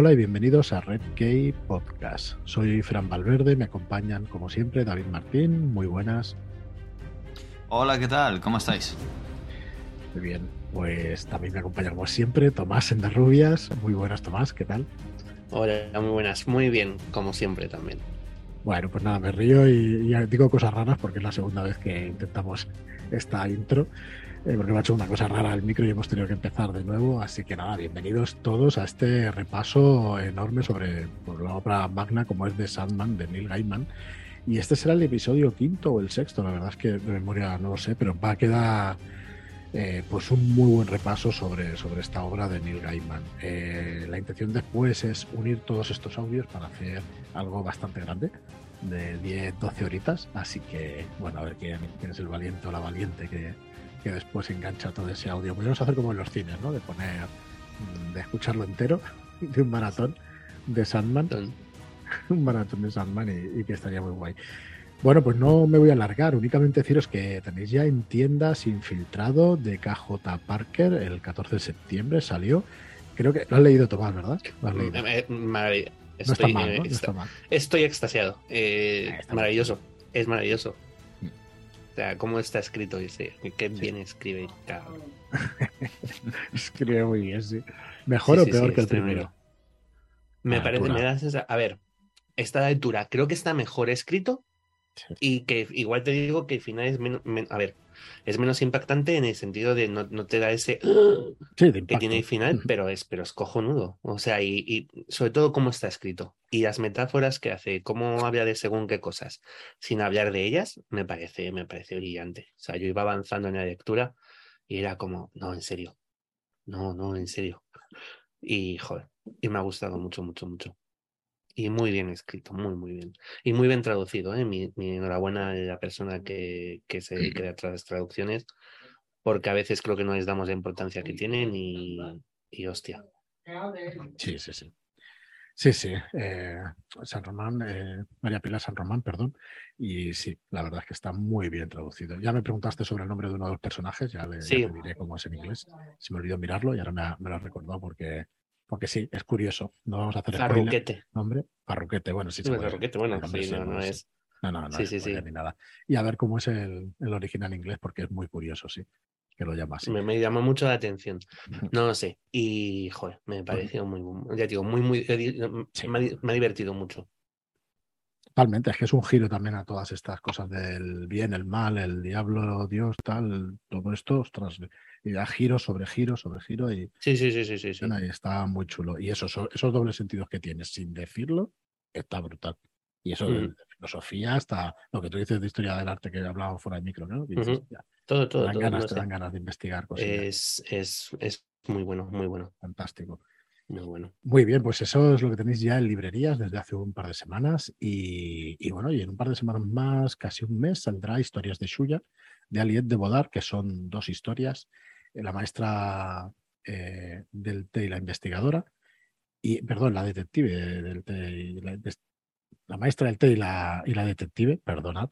Hola y bienvenidos a Red Key Podcast. Soy Fran Valverde, me acompañan como siempre David Martín, muy buenas. Hola, ¿qué tal? ¿Cómo estáis? Muy bien, pues también me acompaña como siempre Tomás Endarrubias, muy buenas Tomás, ¿qué tal? Hola, muy buenas, muy bien, como siempre también. Bueno, pues nada, me río y, y digo cosas raras porque es la segunda vez que intentamos esta intro. Eh, porque me ha hecho una cosa rara el micro y hemos tenido que empezar de nuevo. Así que nada, bienvenidos todos a este repaso enorme sobre la obra magna como es de Sandman, de Neil Gaiman. Y este será el episodio quinto o el sexto, la verdad es que de memoria no lo sé, pero va a quedar eh, pues un muy buen repaso sobre, sobre esta obra de Neil Gaiman. Eh, la intención después es unir todos estos audios para hacer algo bastante grande de 10-12 horitas, así que bueno, a ver quién, quién es el valiente o la valiente que, que después engancha todo ese audio. Podríamos hacer como en los cines, ¿no? De poner, mm, de escucharlo entero, de un maratón de Sandman. un maratón de Sandman y, y, que estaría muy guay. Bueno, pues no me voy a alargar, únicamente deciros que tenéis ya en tiendas infiltrado de KJ Parker, el 14 de septiembre salió. Creo que lo has leído Tomás, ¿verdad? Lo has leído. Maravilla. Estoy, no está mal, ¿no? no está mal. estoy extasiado. Eh, está maravilloso. Es maravilloso. Sea, cómo está escrito ese. Qué bien escribe. Cabrón. escribe muy bien, sí. ¿Mejor sí, o peor sí, que el primero? Me ah, parece, me das esa. A ver, esta altura creo que está mejor escrito y que igual te digo que el final es menos. Men, a ver, es menos impactante en el sentido de no, no te da ese sí, que tiene el final, pero es, pero es cojonudo. O sea, y, y, sobre todo cómo está escrito. Y las metáforas que hace, cómo habla de según qué cosas, sin hablar de ellas, me parece, me parece brillante. O sea, yo iba avanzando en la lectura y era como, no, en serio. No, no, en serio. Y joder, y me ha gustado mucho, mucho, mucho. Y muy bien escrito, muy, muy bien. Y muy bien traducido, ¿eh? Mi, mi enhorabuena a la persona que, que se dedica a las traducciones, porque a veces creo que no les damos la importancia que tienen y, y hostia. Sí, sí, sí. Sí, sí. Eh, San Román, eh, María Pilar San Román, perdón. Y sí, la verdad es que está muy bien traducido. Ya me preguntaste sobre el nombre de uno de los personajes, ya, le, sí. ya te diré cómo es en inglés. Se me olvidó mirarlo y ahora me, ha, me lo has recordado porque porque sí, es curioso. No vamos a hacer Farruquete. Nombre, Farruquete, bueno, sí. sí Farruquete, bueno, sí, sí, no, no es. No, no, no, sí, sí, sí. ni nada. Y a ver cómo es el, el, original inglés, porque es muy curioso, sí, que lo llama así. Me, me llamó mucho la atención. No lo sé. Y, joder, me pareció muy, ya digo, muy, muy, me, ha, me ha divertido mucho. Totalmente, es que es un giro también a todas estas cosas del bien, el mal, el diablo, Dios, tal, todo esto, ostras, y da giro sobre giro sobre giro y sí, sí, sí, sí, sí, sí. y está muy chulo. Y esos, esos dobles sentidos que tienes sin decirlo, está brutal. Y eso de, filosofía hasta lo que tú dices de historia del arte que hablábamos fuera de micro, ¿no? Dices, uh -huh. ya, todo, todo. Te dan, todo, ganas, no te dan ganas de investigar cosas. Es, es, es muy bueno, muy bueno. Fantástico. Muy bueno. Muy bien, pues eso es lo que tenéis ya en librerías desde hace un par de semanas. Y, y, bueno, y en un par de semanas más, casi un mes, saldrá Historias de Shuya, de Aliette de Bodar, que son dos historias. La maestra eh, del té y la investigadora, y, perdón, la detective del té la, la, maestra del té y la, y la detective, perdonad.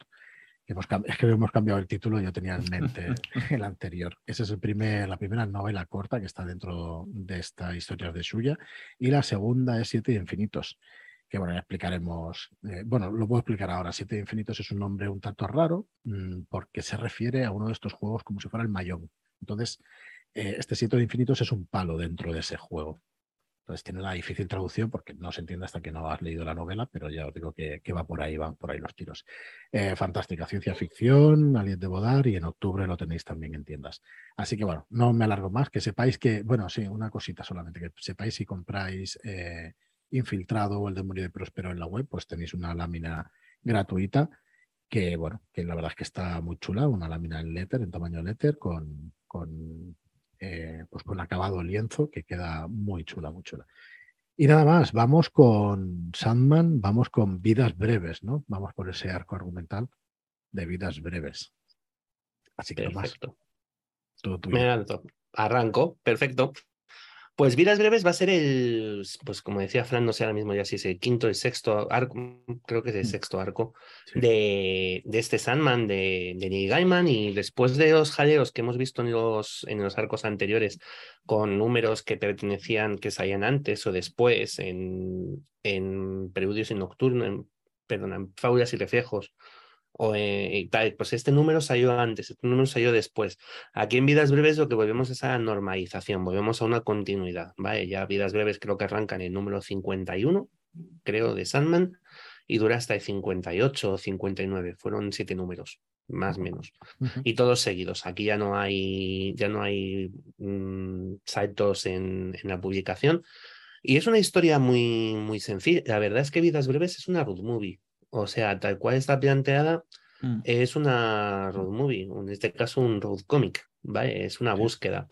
Hemos, es que hemos cambiado el título, yo tenía en mente el anterior. Esa es el primer, la primera novela corta que está dentro de esta historia de Shuya. Y la segunda es Siete Infinitos, que bueno, ya explicaremos. Eh, bueno, lo puedo explicar ahora. Siete Infinitos es un nombre un tanto raro mmm, porque se refiere a uno de estos juegos como si fuera el Mayón. Entonces, eh, este Siete Infinitos es un palo dentro de ese juego. Entonces tiene una difícil traducción porque no se entiende hasta que no has leído la novela, pero ya os digo que, que va por ahí, van por ahí los tiros. Eh, fantástica ciencia ficción, Alien de Bodar y en octubre lo tenéis también en tiendas. Así que bueno, no me alargo más, que sepáis que, bueno, sí, una cosita solamente, que sepáis si compráis eh, Infiltrado o el demonio de Próspero en la web, pues tenéis una lámina gratuita que, bueno, que la verdad es que está muy chula, una lámina en letter, en tamaño letter, con, con eh, pues con acabado lienzo que queda muy chula, muy chula. Y nada más, vamos con Sandman, vamos con vidas breves, ¿no? Vamos por ese arco argumental de vidas breves. Así que perfecto. más. Todo Me alto. Arranco, perfecto. Pues Vidas Breves va a ser el, pues como decía Fran, no sé ahora mismo ya si es el quinto, el sexto arco, creo que es el Mm. sexto arco Sí. de, de este Sandman, de, de Neil Gaiman, y después de los jaleos que hemos visto en los, en los arcos anteriores, con números que pertenecían, que salían antes o después, en, en Preludios y Nocturno, en, perdón, en Faulas y Reflejos, o eh, tal, pues este número salió antes, este número salió después. Aquí en Vidas Breves lo que volvemos es a la normalización, volvemos a una continuidad, ¿vale? Ya Vidas Breves creo que arranca en el número 51, creo, de Sandman, y dura hasta el 58 o 59, fueron siete números, más o menos, y todos seguidos. Aquí ya no hay, ya no hay mm, saltos en, en la publicación. Y es una historia muy, muy sencilla. La verdad es que Vidas Breves es una road movie. O sea, tal cual está planteada, Mm. es una road movie, en este caso un road comic, ¿vale? Es una Sí. búsqueda.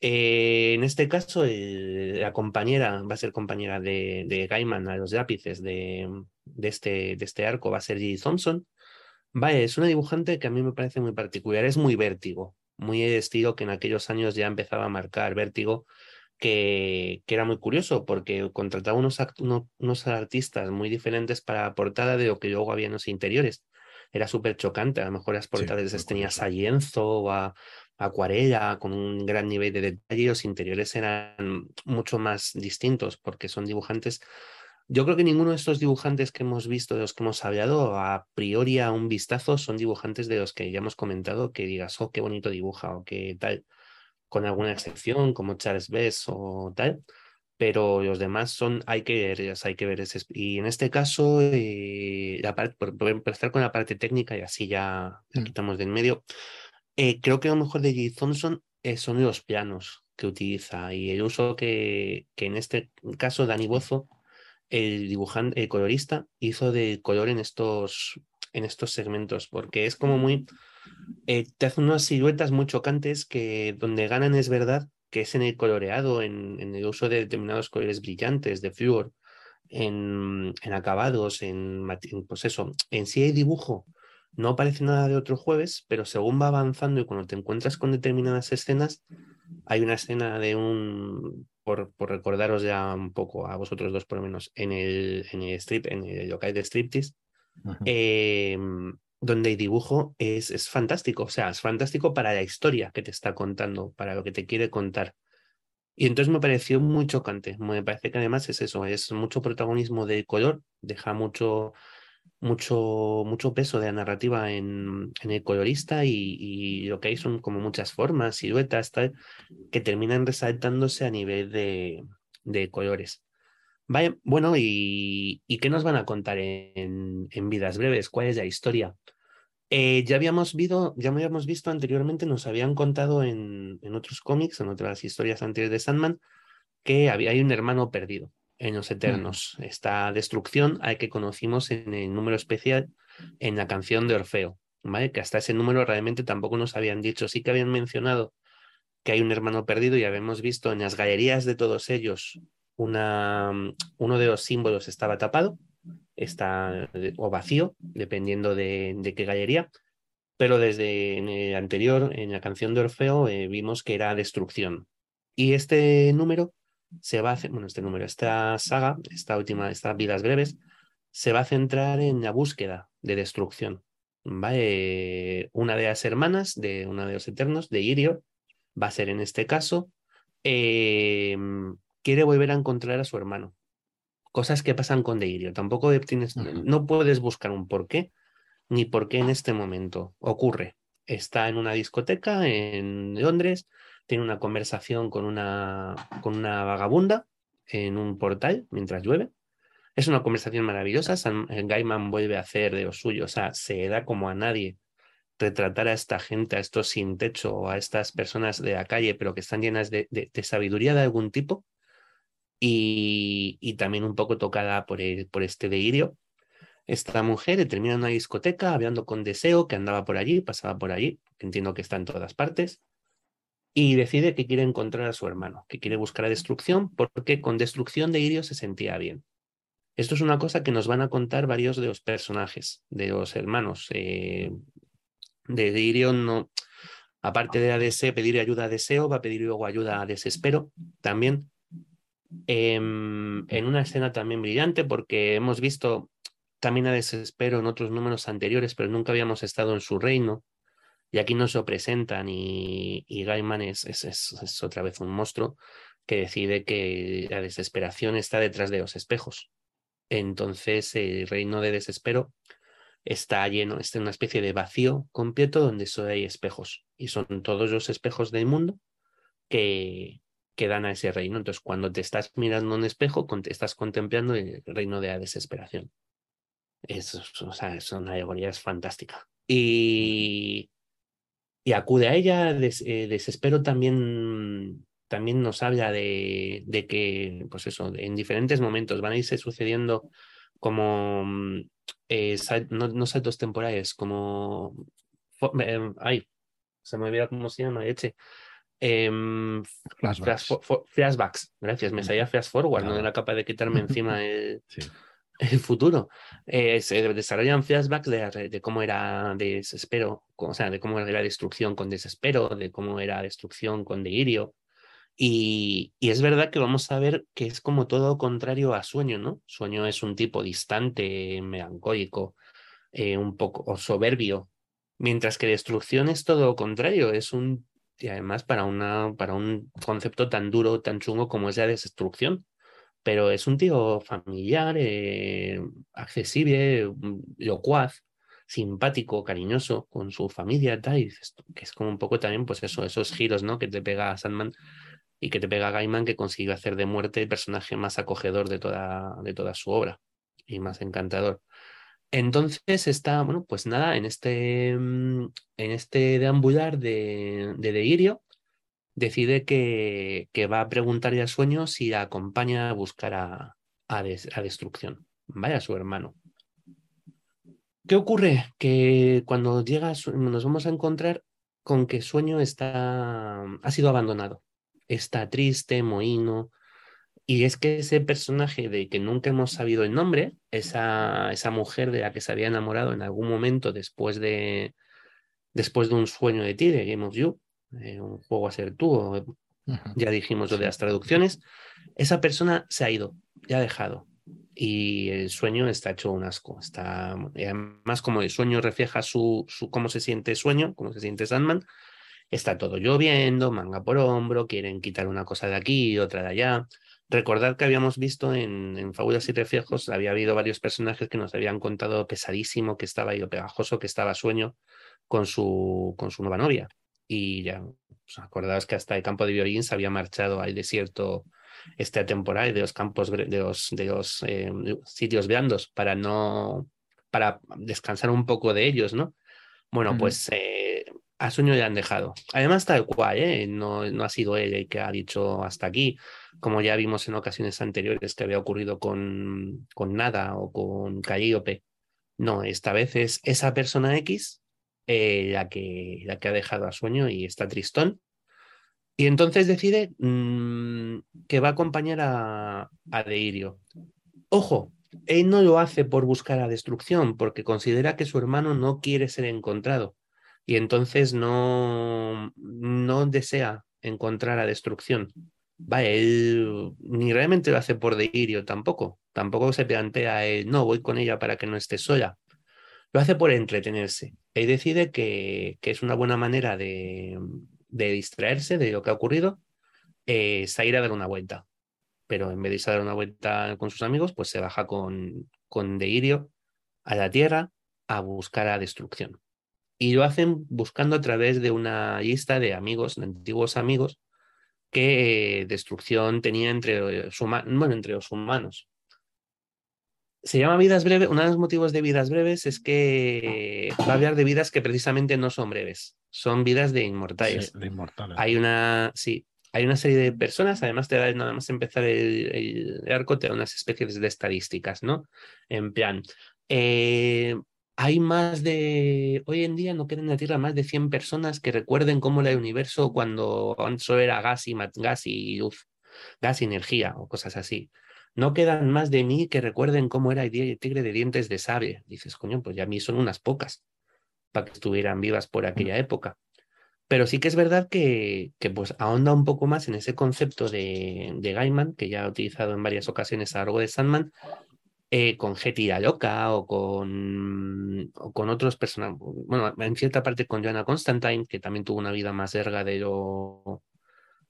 Eh, en este caso, el- la compañera va a ser compañera de, de Gaiman a los lápices de, de, este, de este arco, va a ser J. Thompson. Vale, es una dibujante que a mí me parece muy particular, es muy vértigo, muy el estilo que en aquellos años ya empezaba a marcar vértigo, que, que era muy curioso porque contrataba unos, act- uno- unos artistas muy diferentes para la portada de lo que luego había en los interiores. Era súper chocante, a lo mejor las portadas les tenías a lienzo o a acuarela con un gran nivel de detalle, los interiores eran mucho más distintos porque son dibujantes. Yo creo que ninguno de estos dibujantes que hemos visto, de los que hemos hablado, a priori a un vistazo, son dibujantes de los que ya hemos comentado que digas, oh, qué bonito dibuja o qué tal, con alguna excepción, como Charles Bess o tal, pero los demás son, hay que verlos, hay que ver ese. Y en este caso, eh, la parte, por, por empezar con la parte técnica y así ya la Mm. quitamos del medio, eh, creo que lo mejor de J. Thompson eh, son los planos que utiliza y el uso que, que en este caso Dani Bozo el dibujante, el colorista, hizo de color en estos, en estos segmentos, porque es como muy. Eh, te hace unas siluetas muy chocantes que donde ganan es verdad que es en el coloreado, en, en el uso de determinados colores brillantes, de flúor, en, en acabados, en, en, pues eso, en sí hay dibujo. No parece nada de otro jueves, pero según va avanzando y cuando te encuentras con determinadas escenas, hay una escena de un, por, por recordaros ya un poco a vosotros dos por lo menos, en el, en el strip, en el local de striptease, eh, donde el dibujo es, es fantástico, o sea, es fantástico para la historia que te está contando, para lo que te quiere contar. Y entonces me pareció muy chocante, me parece que además es eso, es mucho protagonismo de color, deja mucho, mucho, mucho peso de la narrativa en, en el colorista y, y lo que hay son como muchas formas, siluetas, tal, que terminan resaltándose a nivel de, de colores. Bueno, y, ¿y qué nos van a contar en, en Vidas Breves? ¿Cuál es la historia? Eh, ya habíamos visto, ya habíamos visto anteriormente, nos habían contado en, en otros cómics, en otras historias anteriores de Sandman, que había, hay un hermano perdido en los Eternos. Esta destrucción al que conocimos en el número especial en la canción de Orfeo, ¿vale? Que hasta ese número realmente tampoco nos habían dicho, sí que habían mencionado que hay un hermano perdido y habíamos visto en las galerías de todos ellos una, uno de los símbolos estaba tapado, está o vacío, dependiendo de, de qué galería, pero desde el anterior, en la canción de Orfeo, eh, vimos que era destrucción. Y este número se va a bueno, este número, esta saga, esta última, estas vidas breves, se va a centrar en la búsqueda de destrucción. ¿vale? Una de las hermanas de uno de los eternos, de Irio, va a ser en este caso, eh, quiere volver a encontrar a su hermano. Cosas que pasan con Deirio. Tampoco tienes, no puedes buscar un por qué, ni por qué en este momento ocurre. Está en una discoteca en Londres, tiene una conversación con una, con una vagabunda en un portal mientras llueve. Es una conversación maravillosa. Sam, Gaiman vuelve a hacer de lo suyo, o sea, se da como a nadie retratar a esta gente, a estos sin techo o a estas personas de la calle, pero que están llenas de, de, de sabiduría de algún tipo y, también un poco tocada por, el, por este delirio. Esta mujer termina en una discoteca hablando con Deseo, que andaba por allí, pasaba por allí, que entiendo que está en todas partes, y decide que quiere encontrar a su hermano, que quiere buscar a destrucción, porque con destrucción de Irio se sentía bien. Esto es una cosa que nos van a contar varios de los personajes, de los hermanos. Eh, de Irio no, aparte de a Deseo, pedir ayuda a Deseo, va a pedir luego ayuda a Desespero también. Em, en una escena también brillante porque hemos visto también a Desespero en otros números anteriores, pero nunca habíamos estado en su reino. Y aquí nos lo presentan y, y Gaiman es, es, es, otra vez un monstruo que decide que la desesperación está detrás de los espejos. Entonces el reino de desespero está lleno, está en una especie de vacío completo donde solo hay espejos. Y son todos los espejos del mundo que, que dan a ese reino. Entonces cuando te estás mirando un espejo, estás contemplando el reino de la desesperación. Es, o sea, es una alegoría fantástica. Y, y acude a ella. Eh, desespero también, también nos habla de, de, que, pues eso, en diferentes momentos van a irse sucediendo como, eh, no, no, saltos temporales, como, eh, ay, se me olvida cómo se llama, eche. Em, flashbacks. flashbacks. gracias, me salía fast forward, no era capaz de quitarme encima el, sí el futuro. Eh, se desarrollan flashbacks de, de, cómo era desespero, o sea, de cómo era destrucción con desespero, de cómo era destrucción con delirio. Y, y, es verdad que vamos a ver que es como todo contrario a sueño, ¿no? Sueño es un tipo distante, melancólico, eh, un poco soberbio, mientras que destrucción es todo contrario, es un, y además para, una, para un concepto tan duro, tan chungo como es la destrucción pero es un tío familiar, eh, accesible, mm, locuaz, simpático, cariñoso con su familia, y que es como un poco también, pues eso, esos giros, ¿no? Que te pega Sandman y que te pega Gaiman, que consiguió hacer de muerte el personaje más acogedor de toda, de toda su obra y más encantador. Entonces está, bueno, pues nada, en este, mm, en este deambular de, de delirio, decide que, que va a preguntarle a Sueño si la acompaña a buscar a, a, Destrucción. Vaya su hermano. ¿Qué ocurre? Que cuando llega, nos vamos a encontrar con que Sueño está, ha sido abandonado. Está triste, mohino. Y es que ese personaje de que nunca hemos sabido el nombre, esa, esa mujer de la que se había enamorado en algún momento después de, después de un sueño de ti, de Game of You, eh, un juego a ser tú, ya dijimos lo de las traducciones, esa persona se ha ido, ya ha dejado. Y el sueño está hecho un asco. Está, además, como el sueño refleja su, su, cómo se siente sueño, cómo se siente Sandman, está todo lloviendo, manga por hombro, quieren quitar una cosa de aquí otra de allá. Recordad que habíamos visto en, en Fábulas y Reflejos, había habido varios personajes que nos habían contado pesadísimo que estaba ahí, o pegajoso que estaba sueño con su, con su nueva novia. Y ya, os acordáis que hasta el campo de violín se había marchado al desierto esta temporada de los campos de los, de los eh, sitios blandos para no para descansar un poco de ellos, ¿no? Bueno, pues eh, a sueño ya han dejado. Además, tal cual, ¿eh? no, no ha sido él el que ha dicho hasta aquí, como ya vimos en ocasiones anteriores que había ocurrido con, con Nada o con Calliope. No, esta vez es esa persona X eh, la, que, la que ha dejado a sueño y está tristón. Y entonces decide mmm, que va a acompañar a, a Deirio. Ojo, él no lo hace por buscar a destrucción, porque considera que su hermano no quiere ser encontrado. Y entonces no, no desea encontrar a destrucción. Él ni realmente lo hace por delirio tampoco. Tampoco se plantea, él, no, voy con ella para que no esté sola. Lo hace por entretenerse y decide que, que es una buena manera de, de, distraerse de lo que ha ocurrido, eh, salir a dar una vuelta. Pero en vez de irse a dar una vuelta con sus amigos, pues se baja con, con a la Tierra a buscar a destrucción. Y lo hacen buscando a través de una lista de amigos, de antiguos amigos, que destrucción tenía entre los, bueno, entre los humanos. Se llama Vidas Breves. Uno de los motivos de Vidas Breves es que va a hablar de vidas que precisamente no son breves, son vidas de inmortales. Sí, de inmortales. Hay una, sí, hay una serie de personas, además te da nada más empezar el, el arco, te da unas especies de estadísticas, ¿no? En plan, eh, hay más de, hoy en día no quedan en la Tierra más de 100 personas que recuerden cómo era el universo cuando solo era gas y, gas y luz, gas y energía o cosas así. No quedan más de mí que recuerden cómo era el tigre de dientes de sable. Dices, coño, pues ya a mí son unas pocas para que estuvieran vivas por aquella época. Pero sí que es verdad que, que pues ahonda un poco más en ese concepto de, de Gaiman, que ya ha utilizado en varias ocasiones a lo largo de Sandman, eh, con Getty la loca o con, con otros personajes. Bueno, en cierta parte con Joanna Constantine, que también tuvo una vida más larga de lo,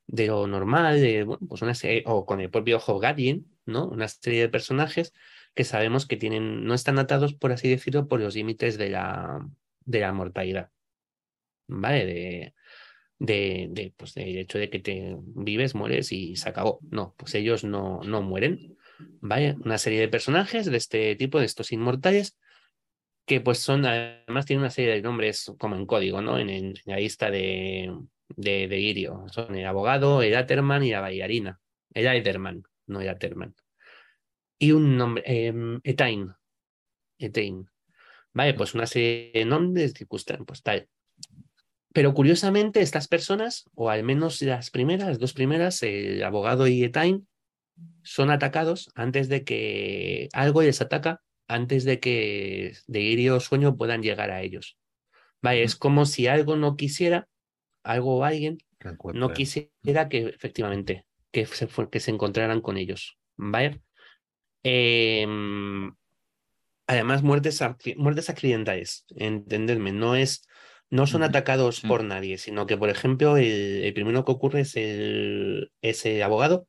de lo normal, de, bueno, pues una o con el propio Gadien, ¿no? Una serie de personajes que sabemos que tienen, no están atados, por así decirlo, por los límites de la, de la mortalidad. ¿Vale? De, de, de, pues del hecho de que te vives, mueres y se acabó. No, pues ellos no, no mueren. Una serie de personajes de este tipo, de estos inmortales, que pues son, además tienen una serie de nombres como en código, ¿no? En, en la lista de, de, de Irio. Son el abogado, el Aterman y la bailarina. El Ederman, no el Aterman. Y un nombre, eh, Etain. Etain. Vale, pues una serie de nombres, circunstancias, pues tal. Pero curiosamente, estas personas, o al menos las primeras, las dos primeras, el abogado y Etain, son atacados antes de que algo les ataca, antes de que de Irio o sueño puedan llegar a ellos. Vale, es como si algo no quisiera, algo o alguien no quisiera que efectivamente que se, que se encontraran con ellos. ¿Vale? Eh, además, muertes, muertes accidentales, entenderme, no es. No son atacados por nadie, sino que, por ejemplo, el, el, primero que ocurre es el, ese abogado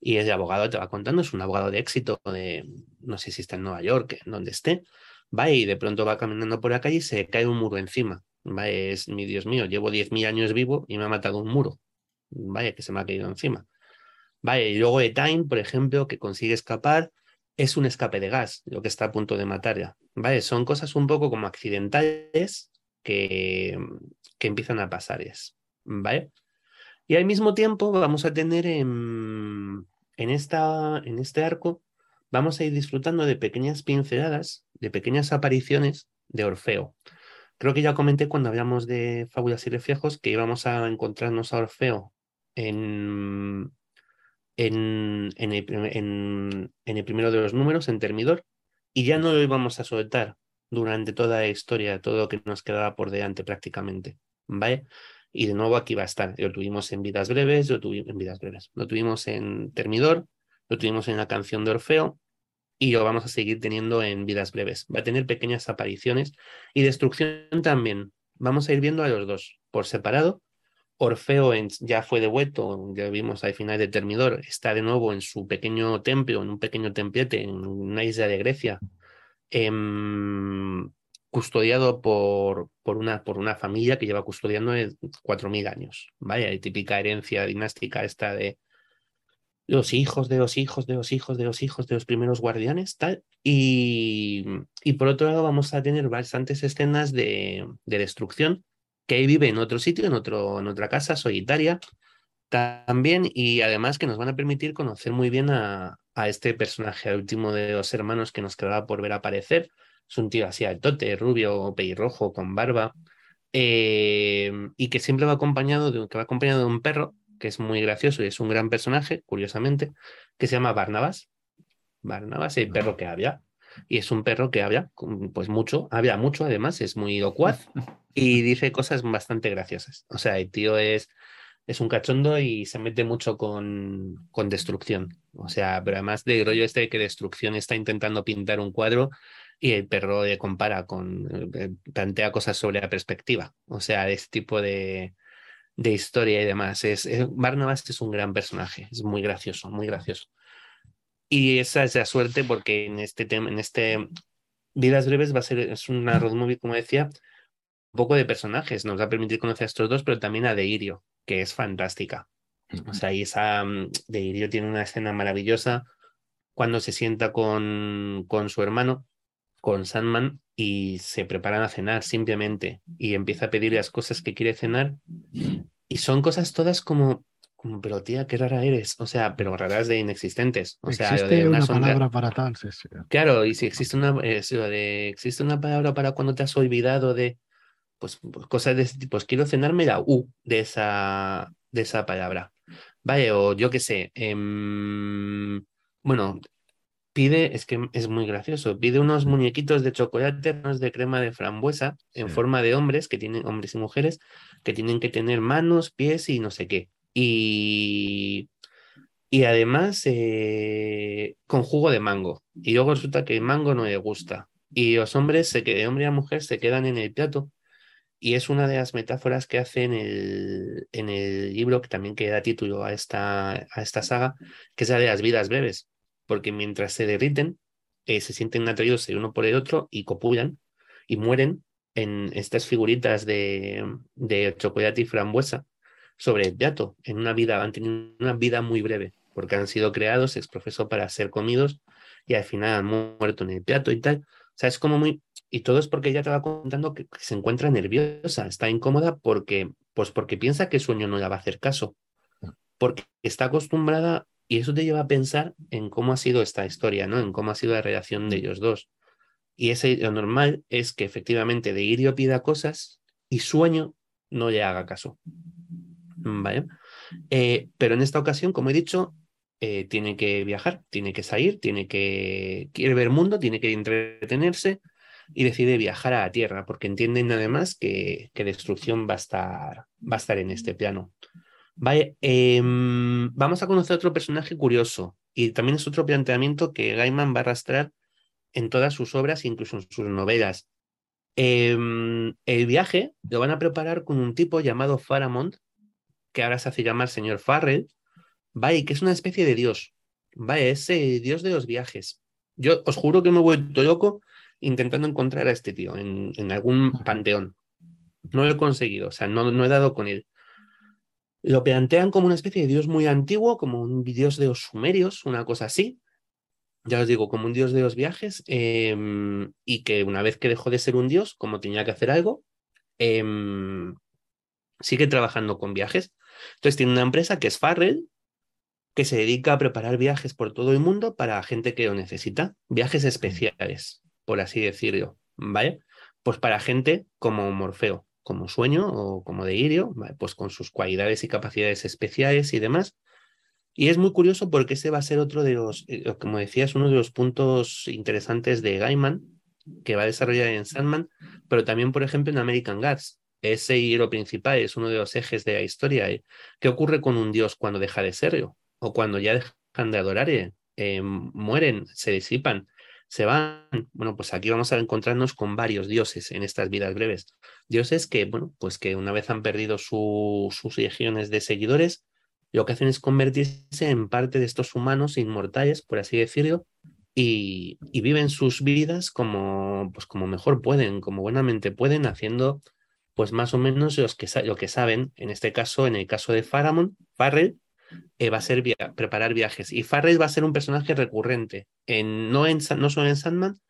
y ese abogado te va contando, es un abogado de éxito, de, no sé si está en Nueva York, donde esté, va y de pronto va caminando por la calle y se cae un muro encima. Es, mi Dios mío, llevo 10.000 años vivo y me ha matado un muro. Vaya, que se me ha caído encima. Vaya, y luego Time, por ejemplo, que consigue escapar, es un escape de gas, lo que está a punto de matarla. ¿Vale? Son cosas un poco como accidentales que, que empiezan a pasar. ¿Vale? Y al mismo tiempo vamos a tener en, en, esta, en este arco, vamos a ir disfrutando de pequeñas pinceladas, de pequeñas apariciones de Orfeo. Creo que ya comenté cuando hablamos de fábulas y reflejos que íbamos a encontrarnos a Orfeo en, en, en, el, en, el, primero de los números, en Termidor, y ya no lo íbamos a soltar durante toda la historia, todo lo que nos quedaba por delante prácticamente. ¿Vale? Y de nuevo aquí va a estar. Lo tuvimos en Vidas Breves, lo tuvimos en Vidas Breves, lo tuvimos en Termidor, lo tuvimos en la canción de Orfeo, y lo vamos a seguir teniendo en Vidas Breves. Va a tener pequeñas apariciones y destrucción también. Vamos a ir viendo a los dos por separado Orfeo ya fue devuelto, ya vimos al final de Termidor, está de nuevo en su pequeño templo, en un pequeño templete en una isla de Grecia, em, custodiado por, por, una, por una familia que lleva custodiando 4.000 años. Vaya, típica herencia dinástica esta de los hijos de los hijos de los hijos de los hijos de los primeros guardianes, tal. Y, y por otro lado vamos a tener bastantes escenas de, de destrucción que vive en otro sitio, en, otro, en otra casa solitaria también, y además que nos van a permitir conocer muy bien a, a este personaje, al último de los hermanos que nos quedaba por ver aparecer. Es un tío así tote rubio, pelirrojo, con barba, eh, y que siempre va acompañado de, que va acompañado de un perro, que es muy gracioso y es un gran personaje, curiosamente, que se llama Barnabas. Barnabas, el perro que había y es un perro que habla, pues mucho, habla mucho además, es muy locuaz y dice cosas bastante graciosas. O sea, el tío es, es un cachondo y se mete mucho con, con destrucción. O sea, pero además de rollo este de que destrucción está intentando pintar un cuadro y el perro le compara con, eh, plantea cosas sobre la perspectiva. O sea, este tipo de, de historia y demás. Es, es, Barnabas es un gran personaje, es muy gracioso, muy gracioso. Y esa es la suerte porque en este tema, en este Vidas Breves va a ser, es una road movie, como decía, un poco de personajes. Nos va a permitir conocer a estos dos, pero también a Deirio, que es fantástica. O sea, y esa mm, Deirio tiene una escena maravillosa cuando se sienta con, con su hermano, con Sandman, y se preparan a cenar simplemente y empieza a pedir las cosas que quiere cenar. Y son cosas todas como como, pero tía, qué rara eres. O sea, pero raras de inexistentes. O sea, existe de una, una palabra para tal. Sí, sí. Claro, y si existe una, eh, de, existe una palabra para cuando te has olvidado de pues, pues, cosas de ese tipo, pues quiero cenarme la U de esa, de esa palabra. Vale, o yo qué sé. Eh, bueno, pide, es que es muy gracioso, pide unos muñequitos de chocolate, unos de crema de frambuesa en Sí. forma de hombres que tienen, hombres y mujeres, que tienen que tener manos, pies y no sé qué. Y, y además eh, con jugo de mango. Y luego resulta que el mango no le gusta. Y los hombres, se, que- hombre y mujer, se quedan en el plato. Y es una de las metáforas que hace en el, en el libro que también que da título a esta, a esta saga, que es la de las vidas breves. Porque mientras se derriten, eh, se sienten atraídos el uno por el otro y copulan y mueren en estas figuritas de, de chocolate y frambuesa sobre el plato. En una vida, han tenido una vida muy breve, porque han sido creados, ex profeso, para ser comidos y al final han muerto en el plato y tal. O sea, es como muy. Y todo es porque ella te va contando que, que se encuentra nerviosa, está incómoda porque, pues porque piensa que el sueño no le va a hacer caso. Porque está acostumbrada, y eso te lleva a pensar en cómo ha sido esta historia, ¿no? En cómo ha sido la relación de ellos dos. Y ese, lo normal es que efectivamente de Irio pida cosas y sueño no le haga caso. ¿Vale? Eh, pero en esta ocasión, como he dicho, eh, tiene que viajar, tiene que salir, tiene que quiere ver mundo, tiene que entretenerse y decide viajar a la Tierra, porque entienden además que, que destrucción va a estar, va a estar en este plano. Vale, em, vamos a conocer otro personaje curioso y también es otro planteamiento que Gaiman va a arrastrar en todas sus obras, incluso en sus novelas. Em, el viaje lo van a preparar con un tipo llamado Faramond, que ahora se hace llamar señor Farrell, ¿vale? Que es una especie de dios, ¿vale? Es el dios de los viajes. Yo os juro que me he vuelto loco intentando encontrar a este tío en, en algún panteón. No lo he conseguido, o sea, no, no he dado con él. Lo plantean como una especie de dios muy antiguo, como un dios de los sumerios, una cosa así. Ya os digo, como un dios de los viajes, em, y que una vez que dejó de ser un dios, como tenía que hacer algo, em, sigue trabajando con viajes. Entonces tiene una empresa que es Farrell, que se dedica a preparar viajes por todo el mundo para gente que lo necesita, viajes especiales, por así decirlo, ¿vale? Pues para gente como Morfeo, como Sueño o como Delirio, pues con sus cualidades y capacidades especiales y demás. Y es muy curioso porque ese va a ser otro de los, eh, como decías, uno de los puntos interesantes de Gaiman, que va a desarrollar en Sandman, pero también, por ejemplo, en American Gods. Ese hilo principal es uno de los ejes de la historia. ¿eh? ¿Qué ocurre con un dios cuando deja de serlo? O cuando ya dejan de adorarle, eh, mueren, se disipan, se van. Bueno, pues aquí vamos a encontrarnos con varios dioses en estas vidas breves. Dioses que, bueno, pues que una vez han perdido su, sus legiones de seguidores, lo que hacen es convertirse en parte de estos humanos inmortales, por así decirlo, y, y viven sus vidas como, pues como mejor pueden, como buenamente pueden, haciendo pues más o menos los que, lo que saben, en este caso, en el caso de Faramond, Farrell, eh, va a ser via preparar viajes. Y Farrell va a ser un personaje recurrente, en, no, en, no solo en Sandman,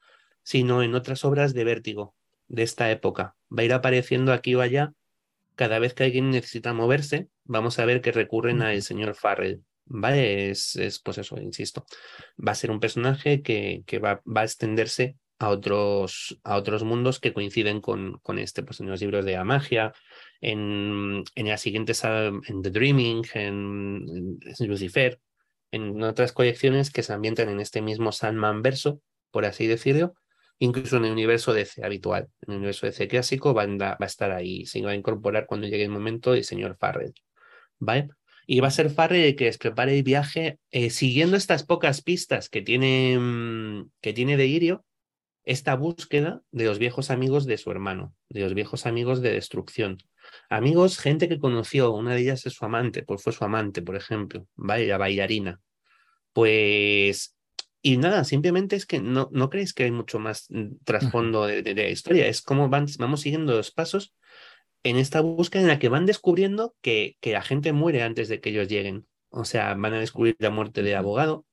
sino en otras obras de Vértigo de esta época. Va a ir apareciendo aquí o allá. Cada vez que alguien necesita moverse, vamos a ver que recurren al señor Farrell. ¿Vale? Es, es, pues eso, insisto. Va a ser un personaje que, que va, va, a extenderse a otros, a otros mundos que coinciden con, con este, pues en los libros de la magia, en, en las siguientes, en The Dreaming, en, Lucifer, en otras colecciones que se ambientan en este mismo Sandman verso, por así decirlo, incluso en el universo DC habitual. En el universo DC clásico va va a estar ahí, se va a incorporar cuando llegue el momento el señor Farrell. ¿Vale? Y va a ser Farrell el que les prepare el viaje eh, siguiendo estas pocas pistas que tiene, que tiene de Irio, esta búsqueda de los viejos amigos de su hermano, de los viejos amigos de destrucción. Amigos, gente que conoció, una de ellas es su amante, pues fue su amante, por ejemplo, ¿vale? La bailarina. Pues, y nada, simplemente es que no, no creéis que hay mucho más trasfondo de, de, de, la historia, es como van, vamos siguiendo los pasos en esta búsqueda en la que van descubriendo que, que la gente muere antes de que ellos lleguen. O sea, van a descubrir la muerte del abogado,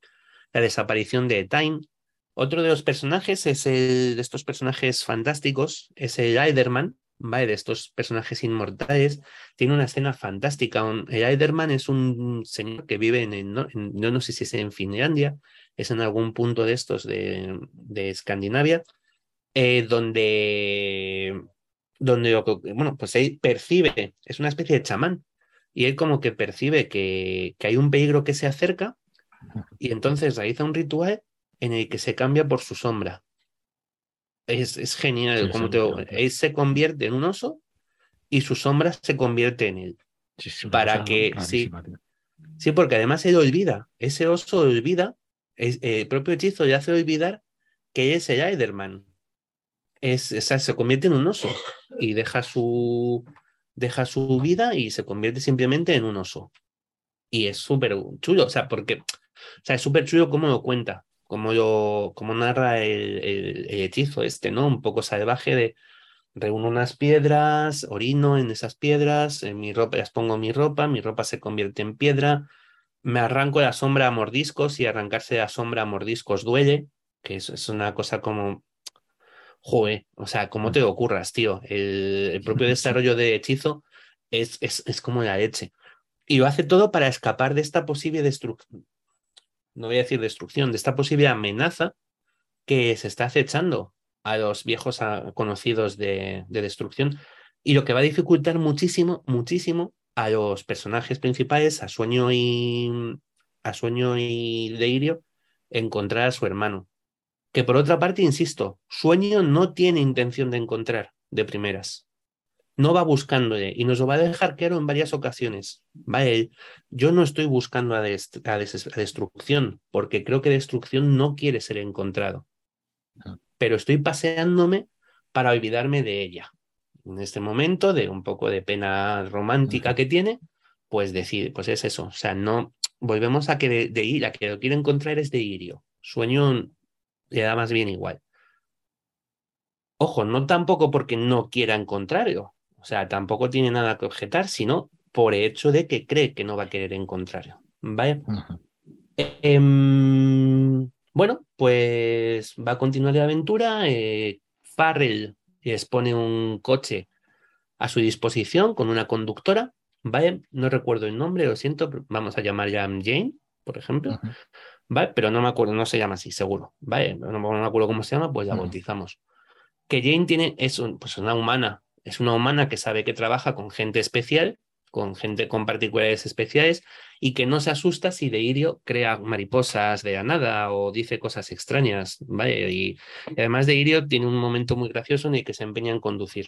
la desaparición de Time, otro de los personajes es el de estos personajes fantásticos, es el Eiderman, ¿vale? De estos personajes inmortales. Tiene una escena fantástica. El Eiderman es un señor que vive en, el, no, en, no, no sé si es en Finlandia, es en algún punto de estos de, de Escandinavia, eh, donde, donde, bueno, pues él percibe, es una especie de chamán, y él como que percibe que, que hay un peligro que se acerca, y entonces realiza un ritual en el que se cambia por su sombra. Es, es genial Sí, sí, te, sí, sí. él se convierte en un oso y su sombra se convierte en él. Sí, sí, Para que- tío. Sí, porque además él olvida, ese oso olvida, es- el propio hechizo le hace olvidar que es el Aiderman. Es, o sea, se convierte en un oso y deja su, deja su vida y se convierte simplemente en un oso. Y es súper chulo, o sea, porque, o sea, es súper chulo cómo lo cuenta, cómo lo, narra el, el- el hechizo este, ¿no? Un poco salvaje de reúno unas piedras, orino en esas piedras, en mi ropa, las pongo en mi ropa, mi ropa se convierte en piedra, me arranco la sombra a mordiscos y arrancarse la sombra a mordiscos duele, que es, es una cosa como, joder, o sea, ¿cómo te ocurras, tío? El, el propio desarrollo de hechizo es, es, es como la leche. Y lo hace todo para escapar de esta posible destrucción, no voy a decir destrucción, de esta posible amenaza que se está acechando a los viejos ah, conocidos de, de destrucción y lo que va a dificultar muchísimo, muchísimo a los personajes principales, a Sueño y a Sueño y Deirio, encontrar a su hermano. Que por otra parte, insisto, Sueño no tiene intención de encontrar de primeras. No va buscándole y nos lo va a dejar claro en varias ocasiones. Vale, yo no estoy buscando a, dest- a des- a destrucción, porque creo que destrucción no quiere ser encontrado pero estoy paseándome para olvidarme de ella. En este momento, de un poco de pena romántica que tiene, pues decide, pues es eso. O sea, no volvemos a que de, de ir, a que lo quiere encontrar es de Irio. Sueño le da más bien igual. Ojo, no tampoco porque no quiera encontrarlo. O sea, tampoco tiene nada que objetar, sino por el hecho de que cree que no va a querer encontrarlo. ¿Vale? Em, bueno, pues va a continuar la aventura. eh, Farrell les pone un coche a su disposición con una conductora. ¿Vale? No recuerdo el nombre, lo siento. Vamos a llamar ya Jane, por ejemplo. ¿Vale? Pero no me acuerdo, no se llama así, seguro. ¿Vale? No, no me acuerdo cómo se llama, pues la Ujú. bautizamos. Que Jane tiene, es un- pues una humana. Es una humana que sabe que trabaja con gente especial, con gente con particularidades especiales y que no se asusta si Deirio crea mariposas de la nada o dice cosas extrañas, ¿vale? Y, además Deirio tiene un momento muy gracioso en el que se empeña en conducir.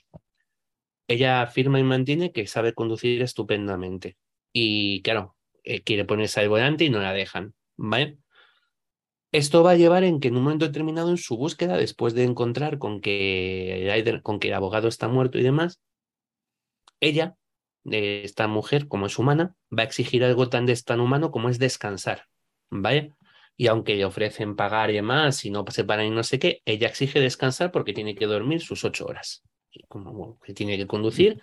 Ella afirma y mantiene que sabe conducir estupendamente. Y claro, eh, quiere ponerse al volante y no la dejan, ¿vale? Esto va a llevar en que en un momento determinado en su búsqueda, después de encontrar con que con que el abogado está muerto y demás, ella, eh, esta mujer, como es humana, va a exigir algo tan, tan humano como es descansar, ¿vale? Y aunque le ofrecen pagar y demás, y no se paran y no sé qué, ella exige descansar porque tiene que dormir sus ocho horas. Y como que tiene que conducir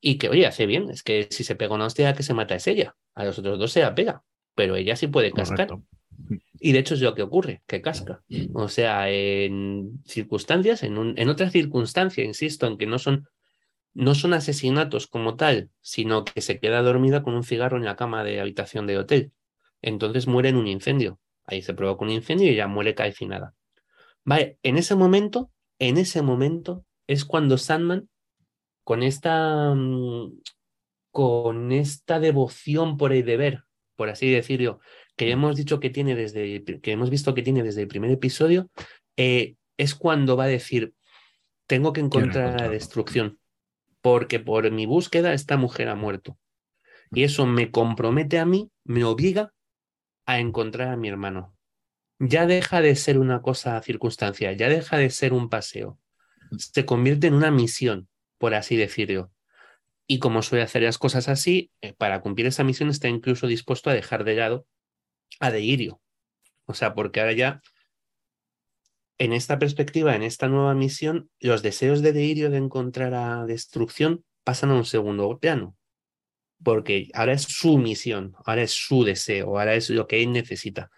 y que, oye, hace bien, es que si se pega una hostia, que se mata es ella. A los otros dos se la pega, pero ella sí puede cascar. Y de hecho es lo que ocurre, que casca. O sea, en circunstancias, en, un, en otra circunstancia, insisto, en que no son, no son asesinatos como tal, sino que se queda dormida con un cigarro en la cama de habitación de hotel. Entonces muere en un incendio. Ahí se provoca un incendio y ella muere calcinada. Vale, en ese momento, en ese momento es cuando Sandman, con esta, mm, con esta devoción por el deber, por así decirlo, que hemos dicho que tiene desde, que hemos visto que tiene desde el primer episodio, eh, es cuando va a decir, tengo que encontrar la destrucción, porque por mi búsqueda esta mujer ha muerto. Y eso me compromete a mí, me obliga a encontrar a mi hermano. Ya deja de ser una cosa circunstancial, ya deja de ser un paseo. Se convierte en una misión, por así decirlo. Y como suele hacer las cosas así, eh, para cumplir esa misión está incluso dispuesto a dejar de lado a Deirio. O sea, porque ahora ya, en esta perspectiva, en esta nueva misión, los deseos de Deirio de encontrar a Destrucción pasan a un segundo plano. Porque ahora es su misión, ahora es su deseo, ahora es lo que él necesita.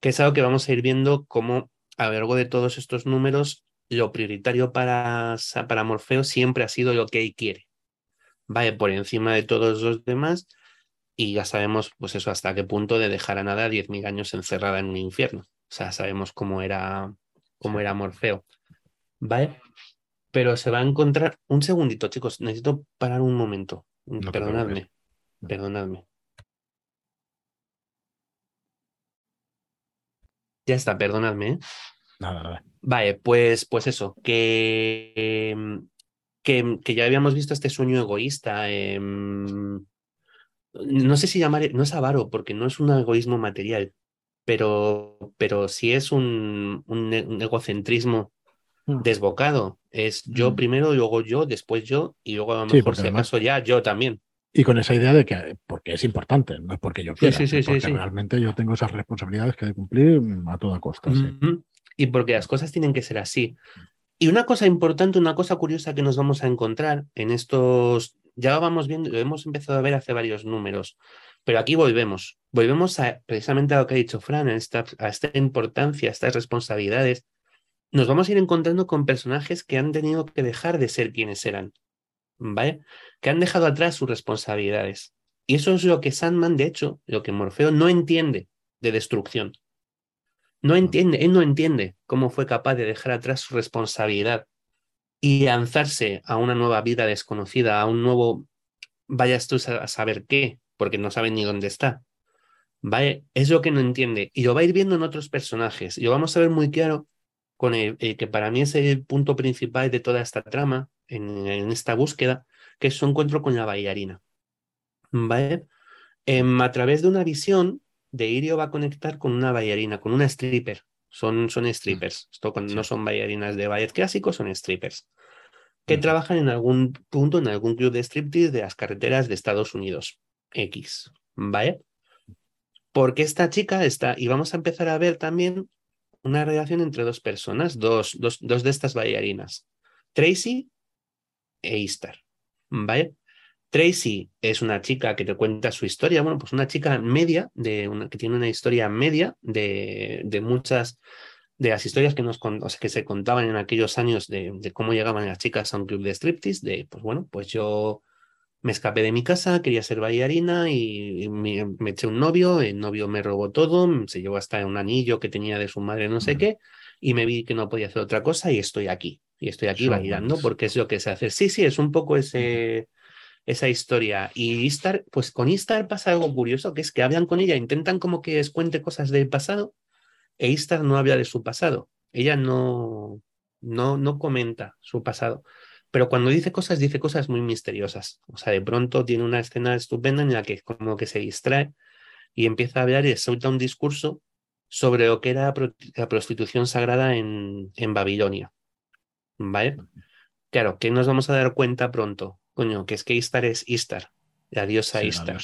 Que es algo que vamos a ir viendo como a lo largo de todos estos números, lo prioritario para, para Morfeo siempre ha sido lo que él quiere. Vale, por encima de todos los demás, y ya sabemos, pues eso, hasta qué punto de dejar a nada 10.000 años encerrada en un infierno. O sea, sabemos cómo era, cómo era Morfeo. ¿Vale? Pero se va a encontrar. Un segundito, chicos, necesito parar un momento. No te perdonadme, perdonadme. Ya está, perdonadme. ¿eh? Nada, nada. Vale, pues, pues eso, que, que, que ya habíamos visto este sueño egoísta. em, no sé si llamar, no es avaro, porque no es un egoísmo material, pero, pero sí es un, un un egocentrismo Mm. desbocado. Es yo Mm. primero, luego yo, después yo, y luego a lo mejor si además- acaso ya yo también. Y con esa idea de que, porque es importante, no es porque yo quiera, sí, sí, porque realmente yo tengo esas responsabilidades que he de cumplir mm, a toda costa. Y porque las cosas tienen que ser así. Y una cosa importante, una cosa curiosa que nos vamos a encontrar en estos, ya lo vamos viendo, lo hemos empezado a ver hace varios números, pero aquí volvemos, volvemos a precisamente a lo que ha dicho Fran, a esta, a esta importancia, a estas responsabilidades. Nos vamos a ir encontrando con personajes que han tenido que dejar de ser quienes eran, ¿vale? Que han dejado atrás sus responsabilidades. Y eso es lo que Sandman, de hecho, lo que Morfeo no entiende de destrucción. No entiende, él no entiende cómo fue capaz de dejar atrás su responsabilidad y lanzarse a una nueva vida desconocida, a un nuevo, vayas tú a saber qué, porque no saben ni dónde está. ¿Vale? Es lo que no entiende. Y lo va a ir viendo en otros personajes. Y lo vamos a ver muy claro con el, que para mí es el punto principal de toda esta trama, en, en esta búsqueda, que es su encuentro con la bailarina. ¿Vale? Em, a través de una visión, de Irio va a conectar con una bailarina, con una stripper. Son, son strippers. Esto cuando no son bailarinas de ballet clásico, son strippers. Que Ujú. trabajan en algún punto, en algún club de striptease de las carreteras de Estados Unidos. X. ¿Vale? Porque esta chica está, y vamos a empezar a ver también una relación entre dos personas, dos, dos, dos de estas bailarinas, Tracy e Istar. ¿Vale? Tracy es una chica que te cuenta su historia, bueno, pues una chica media, de una, que tiene una historia media de, de muchas de las historias que, nos, o sea, que se contaban en aquellos años de, de cómo llegaban las chicas a un club de striptease, de, pues bueno, pues yo me escapé de mi casa, quería ser bailarina y, y me, me eché un novio, el novio me robó todo, se llevó hasta un anillo que tenía de su madre no sé Ujú. qué, y me vi que no podía hacer otra cosa y estoy aquí, y estoy aquí Son bailando buenas. porque es lo que sé hacer. Sí, sí, es un poco ese esa historia. Y Istar, pues con Istar pasa algo curioso, que es que hablan con ella, intentan como que les cuente cosas del pasado, e Istar no habla de su pasado. Ella no, no, no comenta su pasado. Pero cuando dice cosas, dice cosas muy misteriosas. O sea, de pronto tiene una escena estupenda en la que como que se distrae y empieza a hablar y suelta un discurso sobre lo que era la prostitución sagrada en, en Babilonia. ¿Vale? Claro, que nos vamos a dar cuenta pronto, coño, que es que Istar es Istar, la diosa Sí, Istar.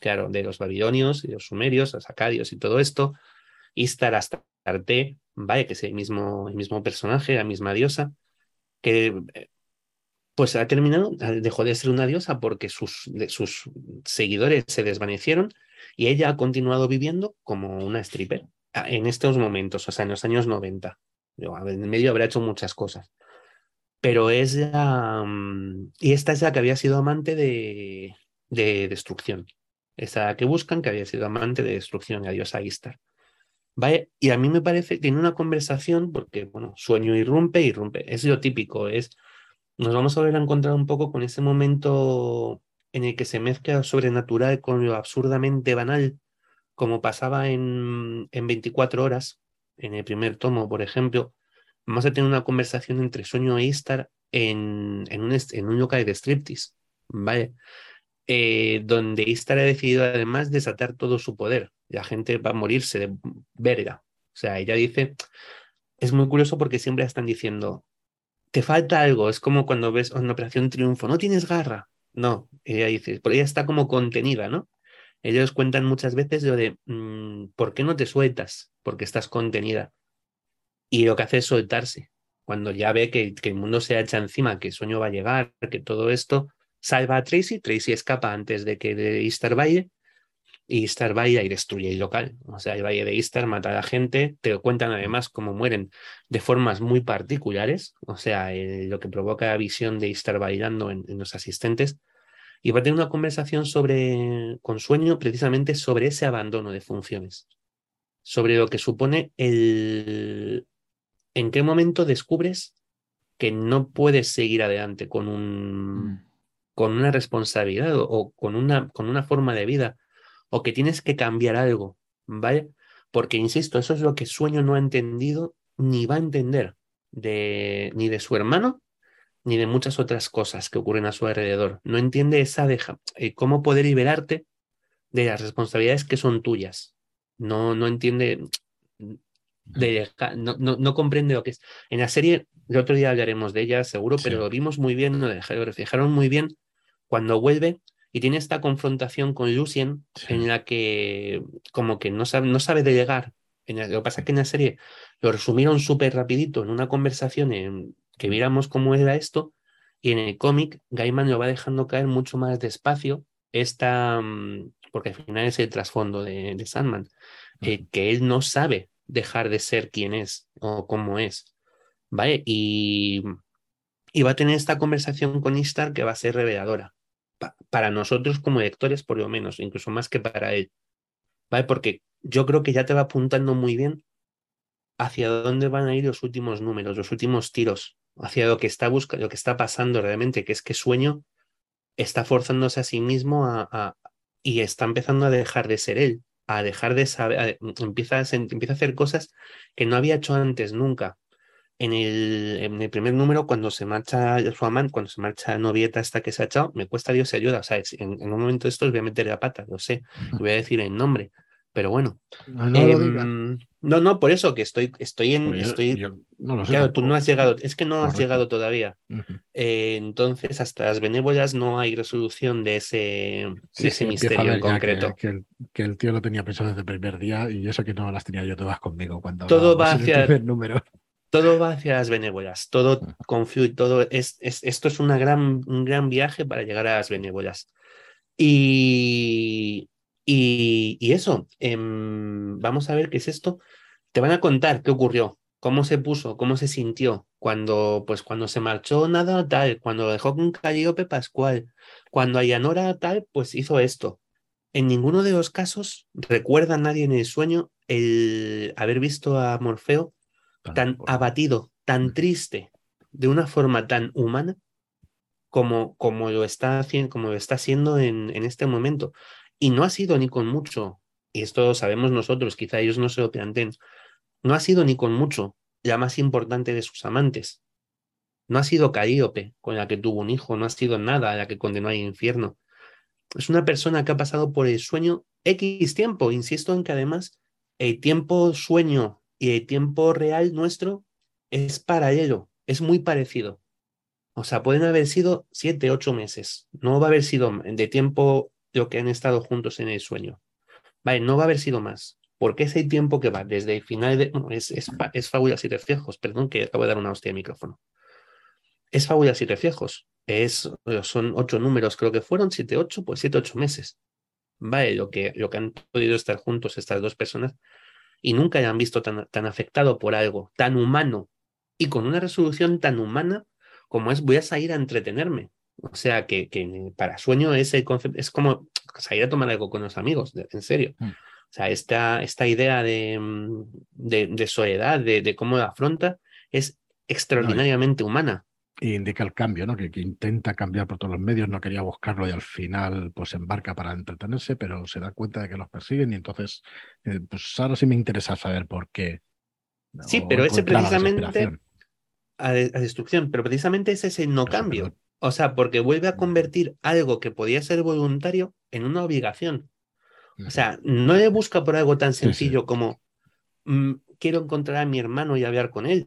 Claro, de los babilonios y los sumerios, los acadios y todo esto. Istar Astarte, ¿vale? Que es el mismo, el mismo personaje, la misma diosa, que eh, pues ha terminado, dejó de ser una diosa porque sus, sus seguidores se desvanecieron y ella ha continuado viviendo como una stripper ah, en estos momentos, o sea, en los años 90. Yo, a ver, En medio habrá hecho muchas cosas. Pero es la. mm, Y esta es la que había sido amante de, de destrucción. Esa que buscan, que había sido amante de destrucción, la diosa Istar. ¿Vale? Y a mí me parece, tiene una conversación, porque, bueno, sueño irrumpe, irrumpe. Es lo típico, es. Nos vamos a volver a encontrar un poco con ese momento en el que se mezcla lo sobrenatural con lo absurdamente banal, como pasaba en, en 24 horas, en el primer tomo, por ejemplo. Vamos a tener una conversación entre Sueño e Istar en, un, en local de striptease, ¿vale? Eh, donde Istar ha decidido además desatar todo su poder. La gente va a morirse de verga. O sea, ella dice, es muy curioso porque siempre están diciendo, te falta algo, es como cuando ves una operación triunfo, no tienes garra. No, ella dice, por ella está como contenida, ¿no? Ellos cuentan muchas veces lo de, mm, ¿por qué no te sueltas? Porque estás contenida. Y lo que hace es soltarse. Cuando ya ve que, el mundo se echa encima, que el sueño va a llegar, que todo esto, salva a Tracy, Tracy escapa antes de que de Easter Valle, y Easter Valle y destruye el local. O sea, el Valle de Easter mata a la gente, te cuentan además cómo mueren de formas muy particulares, o sea, lo que provoca la visión de Easter bailando en, en los asistentes. Y va a tener una conversación sobre, con sueño precisamente sobre ese abandono de funciones, sobre lo que supone el, en qué momento descubres que no puedes seguir adelante con un con una responsabilidad o, o con una con una forma de vida o que tienes que cambiar algo, ¿vale? Porque, insisto, eso es lo que Sueño no ha entendido ni va a entender de, ni de su hermano ni de muchas otras cosas que ocurren a su alrededor. No entiende esa deja, eh, cómo poder liberarte de las responsabilidades que son tuyas. No, no entiende, de, no, no, comprende lo que es. En la serie, el otro día hablaremos de ella, seguro, pero lo vimos muy bien, lo, reflejaron muy bien cuando vuelve y tiene esta confrontación con Lucien en la que como que no sabe, no sabe delegar. En lo que pasa es que en la serie lo resumieron súper rapidito en una conversación en, que viéramos cómo era esto y en el cómic Gaiman lo va dejando caer mucho más despacio esta, mm, porque al final es el trasfondo de, de Sandman, eh, que él no sabe dejar de ser quien es o cómo es. ¿Vale? Y, y va a tener esta conversación con Istar que va a ser reveladora. para nosotros como lectores, por lo menos, incluso más que para él. ¿Vale? Porque yo creo que ya te va apuntando muy bien hacia dónde van a ir los últimos números, los últimos tiros, hacia lo que está buscando, lo que está pasando realmente, que es que sueño está forzándose a sí mismo a, y está empezando a dejar de ser él, a dejar de saber, empieza, a, empieza a hacer cosas que no había hecho antes nunca. En el, en el primer número, cuando se marcha su amante, cuando se marcha novieta hasta que se ha echado, me cuesta Dios y ayuda. O sea, en, un momento de estos voy a meter la pata, lo sé, voy a decir el nombre, pero bueno. Em, no, no, por eso que estoy, estoy en. Pues estoy, claro, tú no has llegado, es que no has llegado todavía. Eh, entonces, hasta las benévolas no hay resolución de ese, ese misterio en concreto. Que, el, tío lo tenía pensado desde el primer día y eso que no las tenía yo todas conmigo cuando. Todo va hacia. El número. Todo va hacia las benévolas, todo confluye, todo es, es, esto es una gran, un gran viaje para llegar a las benévolas. Y, y, eso, em, vamos a ver qué es esto. Te van a contar qué ocurrió, cómo se puso, cómo se sintió cuando, pues, cuando se marchó nada tal, cuando dejó con Calliope Pascual, cuando Ayanora tal, pues hizo esto. En ninguno de los casos recuerda a nadie en el sueño el haber visto a Morfeo tan abatido, tan triste, de una forma tan humana como, como, lo, está, como lo está haciendo en, en este momento. Y no ha sido ni con mucho, y esto lo sabemos nosotros, quizá ellos no se lo planteen, no ha sido ni con mucho la más importante de sus amantes. No ha sido Caíope, con la que tuvo un hijo, no ha sido nada a la que condenó al infierno. Es una persona que ha pasado por el sueño X tiempo. Insisto en que además el tiempo sueño y el tiempo real nuestro es paralelo, es muy parecido. O sea, pueden haber sido siete, ocho meses. No va a haber sido de tiempo lo que han estado juntos en el sueño. Vale, no va a haber sido más, porque ese tiempo que va desde el final de... es, es, es fábulas y reflejos, perdón que acabo de dar una hostia de micrófono. Es fábulas y reflejos. Es, son ocho números, creo que fueron siete, ocho, pues siete, ocho meses. Vale, lo que, lo que han podido estar juntos estas dos personas y nunca hayan visto tan, tan afectado por algo tan humano y con una resolución tan humana como es voy a salir a entretenerme. O sea, que, que para sueño ese concepto es como salir a tomar algo con los amigos, en serio. Mm. O sea, esta, esta idea de, mm, de, soledad, de, cómo la afronta, es extraordinariamente humana. Y indica el cambio, ¿no? Que, intenta cambiar por todos los medios, no quería buscarlo y al final pues embarca para entretenerse, pero se da cuenta de que los persiguen y entonces, eh, pues ahora sí me interesa saber por qué. Sí, pero ese precisamente a, destrucción, pero precisamente ese es el no cambio. O sea, porque vuelve a convertir algo que podía ser voluntario en una obligación. O sea, no le busca por algo tan sencillo como mm, quiero encontrar a mi hermano y hablar con él.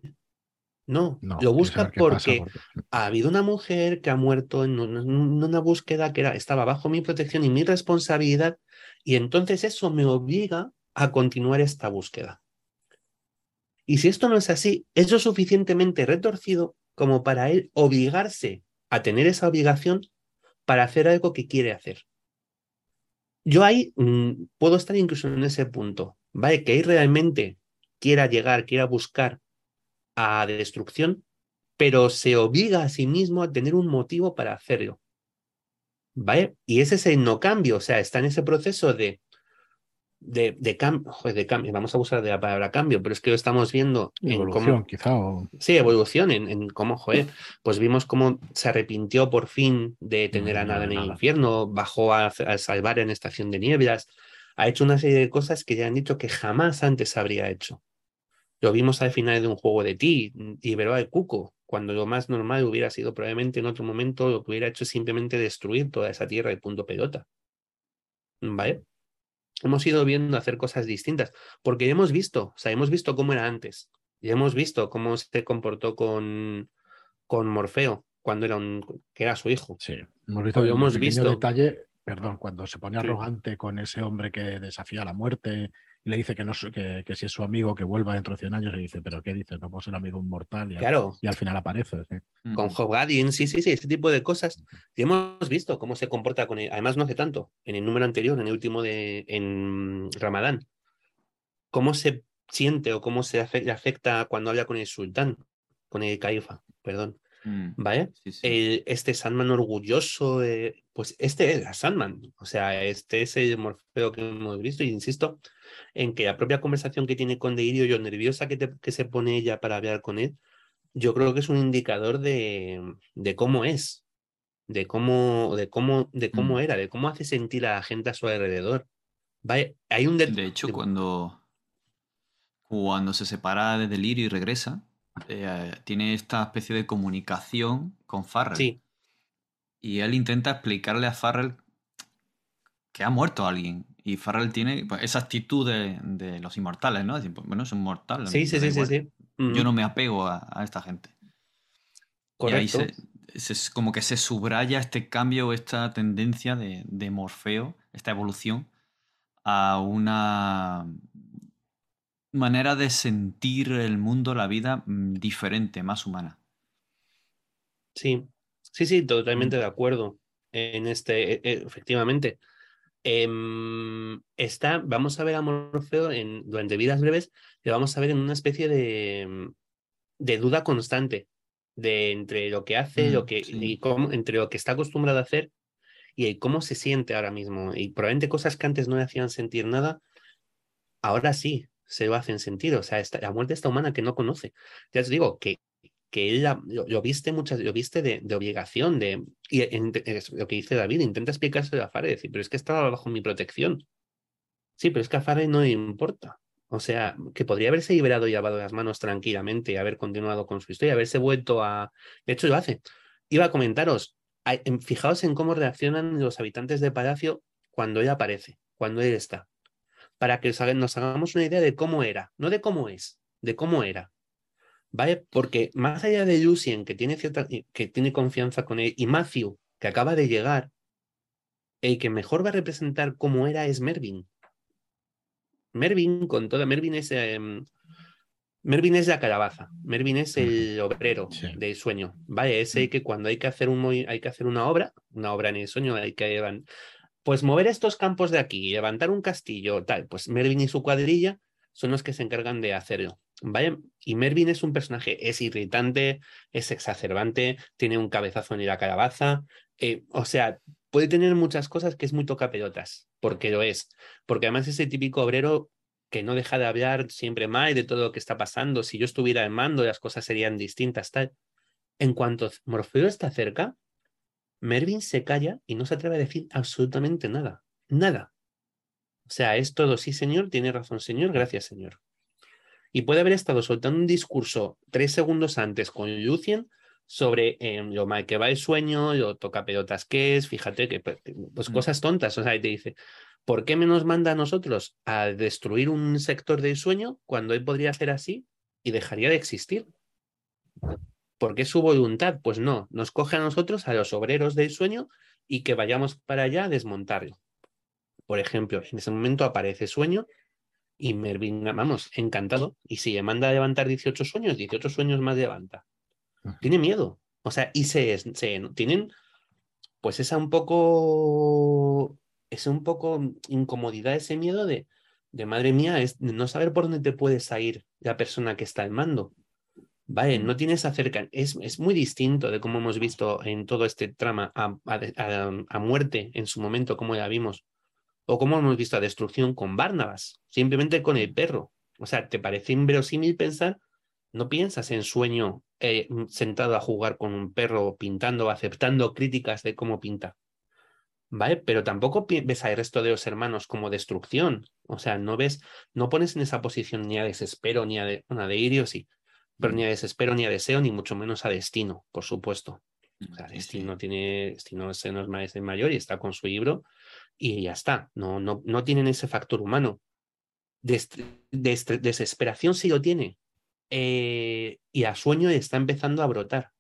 No, lo busca porque, ha habido una mujer que ha muerto en una, búsqueda que era, estaba bajo mi protección y mi responsabilidad, y entonces eso me obliga a continuar esta búsqueda. Y si esto no es así, es lo suficientemente retorcido como para él obligarse a tener esa obligación para hacer algo que quiere hacer. Yo ahí mm, puedo estar incluso en ese punto, ¿vale? Que ahí realmente quiera llegar, quiera buscar a destrucción, pero se obliga a sí mismo a tener un motivo para hacerlo. ¿Vale? Y ese es el no cambio, o sea, está en ese proceso de de, de, cambio, de cambio, vamos a usar de la palabra cambio, pero es que lo estamos viendo evolución, en cómo, quizá. Sí, evolución, en, en, cómo, joder, pues vimos cómo se arrepintió por fin de tener a nada en el infierno, bajó a, salvar en estación de nieblas, ha hecho una serie de cosas que ya han dicho que jamás antes habría hecho. Lo vimos al final de un juego de ti, liberó al Cuco, cuando lo más normal hubiera sido probablemente en otro momento lo que hubiera hecho es simplemente destruir toda esa tierra de punto pelota. ¿Vale? Hemos ido viendo hacer cosas distintas, porque hemos visto, o sea, hemos visto cómo era antes, y hemos visto cómo se comportó con, con Morfeo cuando era un, que era su hijo. Sí, hemos visto, hemos visto detalle, perdón, cuando se pone arrogante con ese hombre que desafía la muerte y le dice que, no, que, que si es su amigo que vuelva dentro de 100 años, y dice, pero ¿qué dices? No puedo ser amigo un mortal. Y, claro. al, y al final aparece. Con Job sí, sí, sí, ese tipo de cosas. Y hemos visto cómo se comporta con él. Además, no hace tanto, en el número anterior, en el último de en Ramadán, cómo se siente o cómo se afecta cuando habla con el sultán, con el caifa, perdón. Mm, ¿Vale? este Sandman orgulloso, pues este es Sandman, o sea, este es el morfeo que hemos visto y insisto en que la propia conversación que tiene con Deirio, yo nerviosa que, que se pone ella para hablar con él, yo creo que es un indicador de, de cómo es, de cómo, de cómo, de cómo mm. era, de cómo hace sentir a la gente a su alrededor. ¿Vale? Hay un de, hecho, cuando, cuando se separa de Delirio y regresa, eh, tiene esta especie de comunicación con Farrell. Sí. Y él intenta explicarle a Farrell que ha muerto alguien. Y Farrell tiene pues, esa actitud de, los inmortales, ¿no? Decir, pues, bueno, es un mortal. Sí, sí, sí, sí, Yo no me apego a, esta gente. Correcto. Y ahí se, como que se subraya este cambio, esta tendencia de, de Morfeo, esta evolución a una manera de sentir el mundo, la vida mm, diferente, más humana. Sí, sí, sí, totalmente mm. de acuerdo en este, e, e, efectivamente. Em, está, vamos a ver a Morfeo en, durante vidas breves, le vamos a ver en una especie de, mm, de duda constante de entre lo que hace, lo que, y cómo, entre lo que está acostumbrado a hacer y cómo se siente ahora mismo. Y probablemente cosas que antes no le hacían sentir nada, ahora sí, se lo hacen sentir. O sea, esta, la muerte está humana que no conoce. Ya os digo que, que él lo, viste muchas, lo viste de, obligación, de, y lo que dice David, intenta explicarse a Fare, decir, pero es que estaba bajo mi protección. Sí, pero es que a no le importa. O sea, que podría haberse liberado y lavado las manos tranquilamente y haber continuado con su historia, haberse vuelto a. De hecho, lo hace. Iba a comentaros, fijaos en cómo reaccionan los habitantes de Palacio cuando él aparece, cuando él está para que nos hagamos una idea de cómo era, no de cómo es, de cómo era. ¿Vale? Porque más allá de Lucien, que tiene, cierta, que tiene confianza con él, y Matthew, que acaba de llegar, el que mejor va a representar cómo era es Mervyn. Mervyn, con toda. Mervyn es. Mervyn es la calabaza. Mervyn es el obrero del sueño. ¿Vale? Es el que cuando hay que hacer un hay que hacer una obra, una obra en el sueño, hay que pues mover estos campos de aquí, levantar un castillo, tal, pues Mervyn y su cuadrilla son los que se encargan de hacerlo. ¿Vale? Y Mervyn es un personaje, es irritante, es exacerbante, tiene un cabezazo en la calabaza, eh, o sea, puede tener muchas cosas que es muy toca pelotas, porque lo es, porque además es el típico obrero que no deja de hablar siempre mal de todo lo que está pasando, si yo estuviera en mando las cosas serían distintas, tal. En cuanto Morfeo está cerca, Mervyn se calla y no se atreve a decir absolutamente nada. Nada. O sea, es todo, sí, señor, tiene razón, señor, gracias, señor. Y puede haber estado soltando un discurso tres segundos antes con Lucien sobre em, lo mal que va el sueño, lo toca pelotas que es, fíjate que pues, pues mm. cosas tontas, o sea, y te dice, ¿por qué me nos manda a nosotros a destruir un sector del sueño cuando él podría hacer así y dejaría de existir? ¿Por qué su voluntad? Pues no, nos coge a nosotros, a los obreros del sueño, y que vayamos para allá a desmontarlo. Por ejemplo, en ese momento aparece sueño y Mervyn, vamos, encantado. Y si le manda a levantar 18 sueños, 18 sueños más levanta. Tiene miedo. O sea, y se, se tienen, pues esa un poco, esa un poco incomodidad, ese miedo de, de madre mía, es no saber por dónde te puede salir la persona que está al mando. Vale, no tienes acerca, es, es muy distinto de cómo hemos visto en todo este trama a, a, muerte en su momento, como ya vimos, o cómo hemos visto a destrucción con Barnabas, simplemente con el perro. O sea, ¿te parece inverosímil pensar? No piensas en sueño eh, sentado a jugar con un perro pintando, aceptando críticas de cómo pinta. ¿vale? Pero tampoco ves al resto de los hermanos como destrucción. O sea, no ves, no pones en esa posición ni a desespero, ni a de, pero ni a desespero, ni a deseo, ni mucho menos a destino, por supuesto. O sea, Destino tiene, Destino se nos mayor y está con su libro y ya está. No, no, no tienen ese factor humano. desesperación sí lo tiene. Eh, y a sueño está empezando a brotar.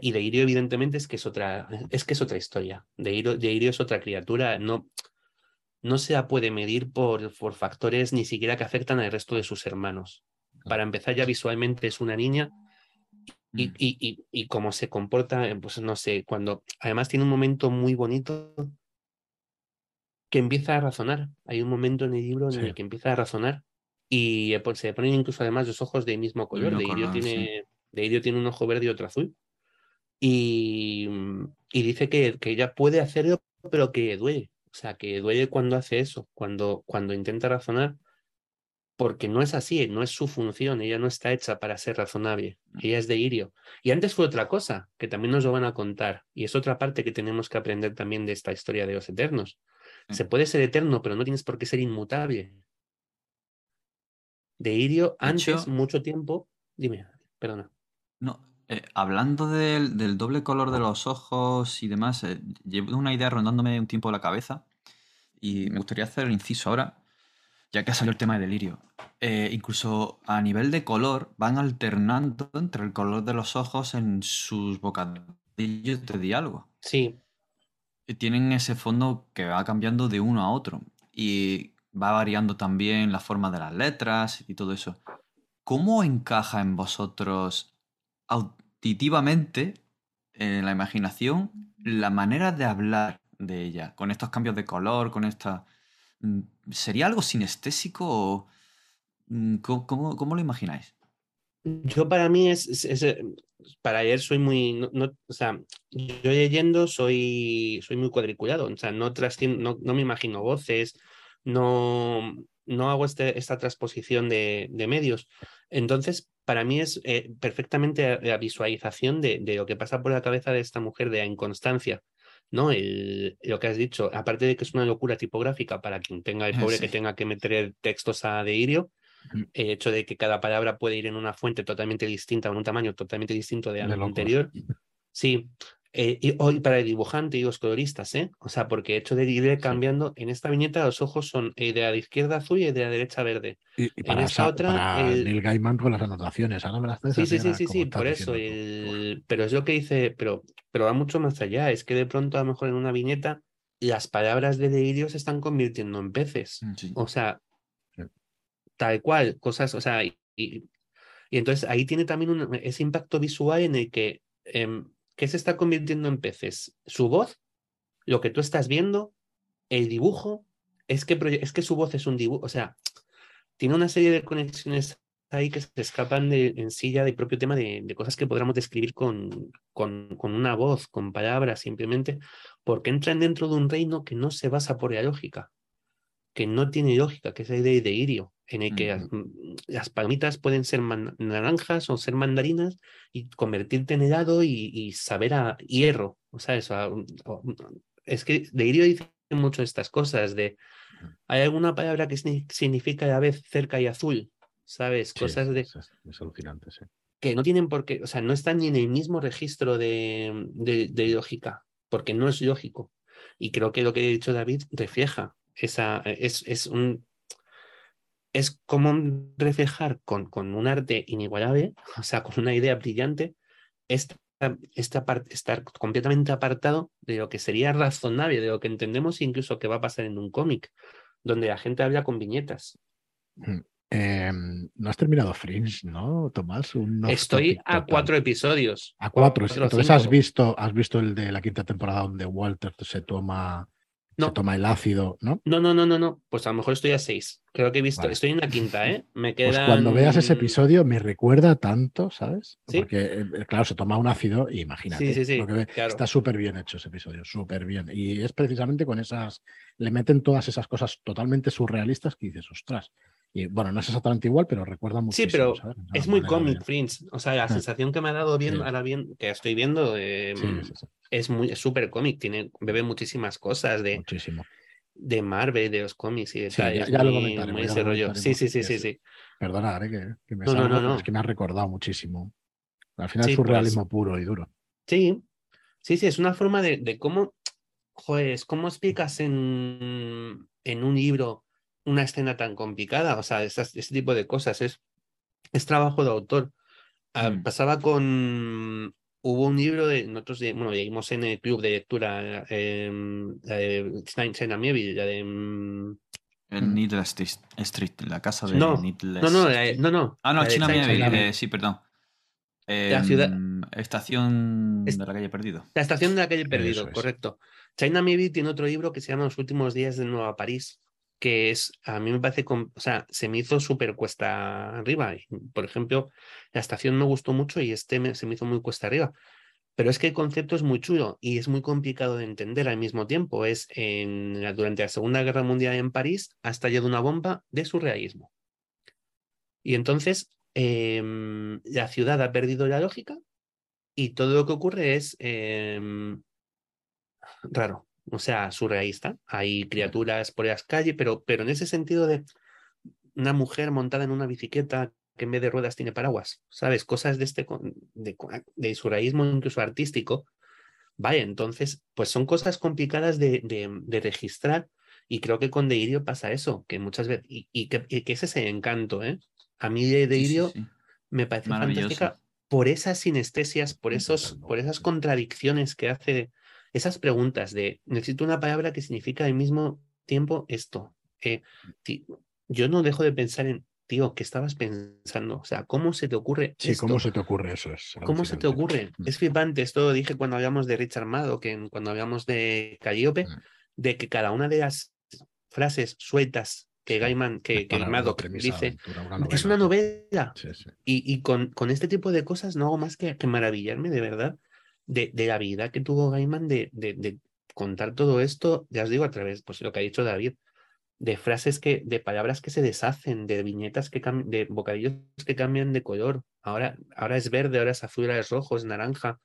Y de Irio, evidentemente, es que es otra, es que es otra historia. De Irio, es otra criatura. No, no se la puede medir por, por factores ni siquiera que afectan al resto de sus hermanos. Para empezar, ya visualmente es una niña. Y, mm. y, y, cómo se comporta, pues no sé, cuando además tiene un momento muy bonito que empieza a razonar. Hay un momento en el libro en el que empieza a razonar y eh, pues, se ponen incluso además los ojos de mismo color. de, Irio tiene, de Irio tiene un ojo verde y otro azul. Y, mm, y dice que, que, ella puede hacerlo, pero que duele. O sea, que duele cuando hace eso, cuando, cuando intenta razonar, porque no es así, no es su función, ella no está hecha para ser razonable, mm. ella es de Irio. Y antes fue otra cosa, que también nos lo van a contar, y es otra parte que tenemos que aprender también de esta historia de los eternos. Mm. Se puede ser eterno, pero no tienes por qué ser inmutable. De Irio, antes, mucho tiempo, dime, perdona. No, eh, hablando del, doble color de los ojos y demás, eh, llevo una idea rondándome un tiempo la cabeza y me gustaría hacer el inciso ahora, ya que ha salido el tema de delirio. Eh, incluso a nivel de color van alternando entre el color de los ojos en sus bocadillos de diálogo. Sí. tienen ese fondo que va cambiando de uno a otro y va variando también la forma de las letras y todo eso. ¿Cómo encaja en vosotros auditivamente en la imaginación la manera de hablar de ella, con estos cambios de color, con esta... Mm, ¿Sería algo sinestésico o mm, ¿cómo, lo imagináis? Yo para mí es, eh, para ayer soy muy, no, o sea, yo leyendo soy, soy muy cuadriculado, o sea, no, no, no me imagino voces, no, no hago este, esta transposición de, de, medios. Entonces, para mí es eh, perfectamente la visualización de, de, lo que pasa por la cabeza de esta mujer de la inconstancia. ¿No? El, lo que has dicho, aparte de que es una locura tipográfica para quien tenga el pobre que tenga que meter textos a Deirio, el hecho de que cada palabra puede ir en una fuente totalmente distinta, en un tamaño totalmente distinto de, la anterior. Sí, eh, y hoy para el dibujante y los coloristas, ¿eh? O sea, porque hecho de ir cambiando, en esta viñeta los ojos son eh, de la izquierda azul y de la derecha verde. Y, para en esta otra. el... Gaiman con las anotaciones, ahora me las Sí, sí, sí, sí, sí, por eso. Pero es lo que dice, pero, pero va mucho más allá. Es que de pronto, a lo mejor en una viñeta, las palabras de delirio se están convirtiendo en peces. Mm, o sea, tal cual, cosas, o sea, y, y, entonces ahí tiene también ese impacto visual en el que. Em, ¿Qué se está convirtiendo en peces? Su voz, lo que tú estás viendo, el dibujo, es que, es que su voz es un dibujo, o sea, tiene una serie de conexiones ahí que se escapan de, en sí del propio tema de, cosas que podríamos describir con, con, con, una voz, con palabras, simplemente porque entran dentro de un reino que no se basa por la lógica, que no tiene lógica, que es la idea de Irio en el que mm, las, palmitas pueden ser naranjas o ser mandarinas y convertirte en helado y, saber a hierro. O sea, eso, es que de Irio dice mucho estas cosas de hay alguna palabra que significa a la vez cerca y azul, ¿sabes? Cosas de... Es, alucinante, sí. Que no tienen por qué, o sea, no están ni en el mismo registro de, de, lógica, porque no es lógico. Y creo que lo que ha dicho David refleja esa, es, es un, es como reflejar con, con un arte inigualable, o sea, con una idea brillante, esta, esta parte, estar completamente apartado de lo que sería razonable, de lo que entendemos incluso que va a pasar en un cómic, donde la gente habla con viñetas. Em, no has terminado Fringe, ¿no, Tomás? Estoy a cuatro episodios. A cuatro. Entonces has visto, has visto el de la quinta temporada donde Walter se toma no. toma el ácido, ¿no? No, no, no, no, no. Pues a lo mejor estoy a seis. Creo que he visto, estoy en la quinta, ¿eh? Me queda. Pues cuando veas ese episodio me recuerda tanto, ¿sabes? Porque, eh, claro, se toma un ácido, imagínate. Sí, sí, sí. Está súper bien hecho ese episodio, súper bien. Y es precisamente con esas. Le meten todas esas cosas totalmente surrealistas que dices, ostras, Y bueno, no es exactamente igual, pero recuerda mucho. Sí, pero es muy comic, Prince. O sea, la ah. sensación que me ha dado bien, ahora bien, que estoy viendo, em, es muy súper cómic. Tiene, bebe muchísimas cosas de. Muchísimo. De Marvel, de los cómics y de ya, ya lo comentaré, ese rollo. Sí, sí, sí, sí, sí. Perdona, que, que, me es que me ha recordado muchísimo. Al final es un realismo puro y duro. Sí, sí, sí, es una forma de, de cómo, joder, cómo explicas en, en un libro una escena tan complicada, o sea, ese tipo de cosas, es, es trabajo de autor. Ah, mm. Pasaba con, hubo un libro de nosotros, bueno, leímos en el club de lectura, eh, la de China Mieville, la de... En Needless Street, la casa de no, Needless No, no, no, no. Ah, no, China eh, sí, perdón. la ciudad. Em, estación de la calle Perdido. La estación de la calle Perdido, correcto. China Mieville tiene otro libro que se llama Los últimos días de Nueva París, que es, a mí me parece, o sea, se me hizo súper cuesta arriba. Por ejemplo, la estación me gustó mucho y este se me hizo muy cuesta arriba. Pero es que el concepto es muy chulo y es muy complicado de entender al mismo tiempo. Es en, durante la Segunda Guerra Mundial en París ha estallado una bomba de surrealismo. Y entonces em, la ciudad ha perdido la lógica y todo lo que ocurre es em, raro o sea, surrealista. Hay criaturas por las calles, pero, pero en ese sentido de una mujer montada en una bicicleta que en vez de ruedas tiene paraguas, ¿sabes? Cosas de este de, de surrealismo incluso artístico. Vaya, entonces, pues son cosas complicadas de, de, registrar y creo que con Deirio pasa eso, que muchas veces, y, que, que, es ese encanto, ¿eh? A mí de Deirio me parece fantástica por esas sinestesias, por, esos, por esas contradicciones que hace esas preguntas de necesito una palabra que significa al mismo tiempo esto. Eh, yo no dejo de pensar en, tío, ¿qué estabas pensando? O sea, ¿cómo se te ocurre? Sí, ¿cómo se te ocurre eso? Es ¿Cómo se te ocurre? Mm. Es flipante, esto lo dije cuando hablamos de Richard Mado, que cuando hablamos de Calliope, mm. de que cada una de las frases sueltas que Gaiman, que, que dice, es una novela. Y, y con, con, este tipo de cosas no hago más que, que maravillarme de verdad de, de la vida que tuvo Gaiman de, de, contar todo esto, ya os digo, a través, pues lo que ha dicho David, de frases que, de palabras que se deshacen, de viñetas que cambian, de bocadillos que cambian de color. Ahora, ahora es verde, ahora es azul, ahora es rojo, es naranja,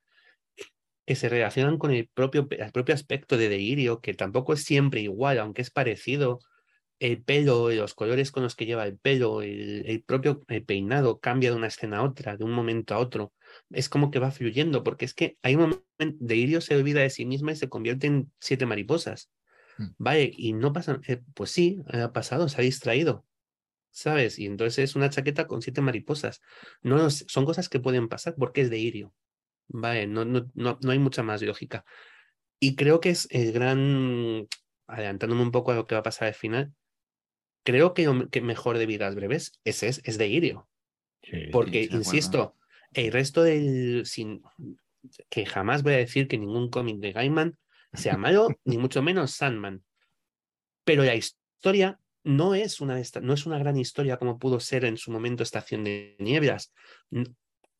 que se relacionan con el propio, el propio aspecto de delirio, que tampoco es siempre igual, aunque es parecido. El pelo, los colores con los que lleva el pelo, el, el propio peinado cambia de una escena a otra, de un momento a otro es como que va fluyendo, porque es que hay un momento de Irio se olvida de sí misma y se convierte en siete mariposas. Mm. Vale, y no pasa, eh, pues sí, ha pasado, se ha distraído, ¿sabes? Y entonces es una chaqueta con siete mariposas. No, son cosas que pueden pasar porque es de Irio. Vale, no, no, no, no hay mucha más lógica. Y creo que es el gran, adelantándome un poco a lo que va a pasar al final, creo que que mejor de vidas breves es, es, es de Irio. porque, insisto, el resto del. Sin, que jamás voy a decir que ningún cómic de Gaiman sea malo, ni mucho menos Sandman. Pero la historia no es una, no es una gran historia como pudo ser en su momento Estación de Nieblas.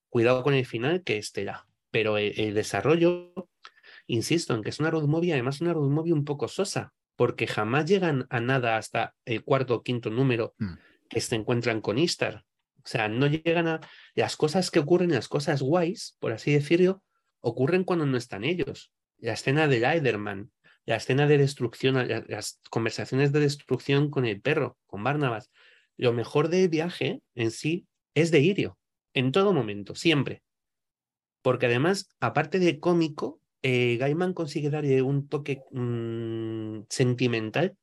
Cuidado con el final, que estela. Pero el, desarrollo, insisto, en que es una road movie, además una road movie un poco sosa, porque jamás llegan a nada hasta el cuarto o quinto número mm. que se encuentran con Istar. O sea, no llegan a... Las cosas que ocurren, las cosas guays, por así decirlo, ocurren cuando no están ellos. La escena de Leiderman, la escena de destrucción, las conversaciones de destrucción con el perro, con Barnabas. Lo mejor del viaje en sí es de Irio, en todo momento, siempre. Porque además, aparte de cómico, eh, Gaiman consigue darle un toque mm, sentimental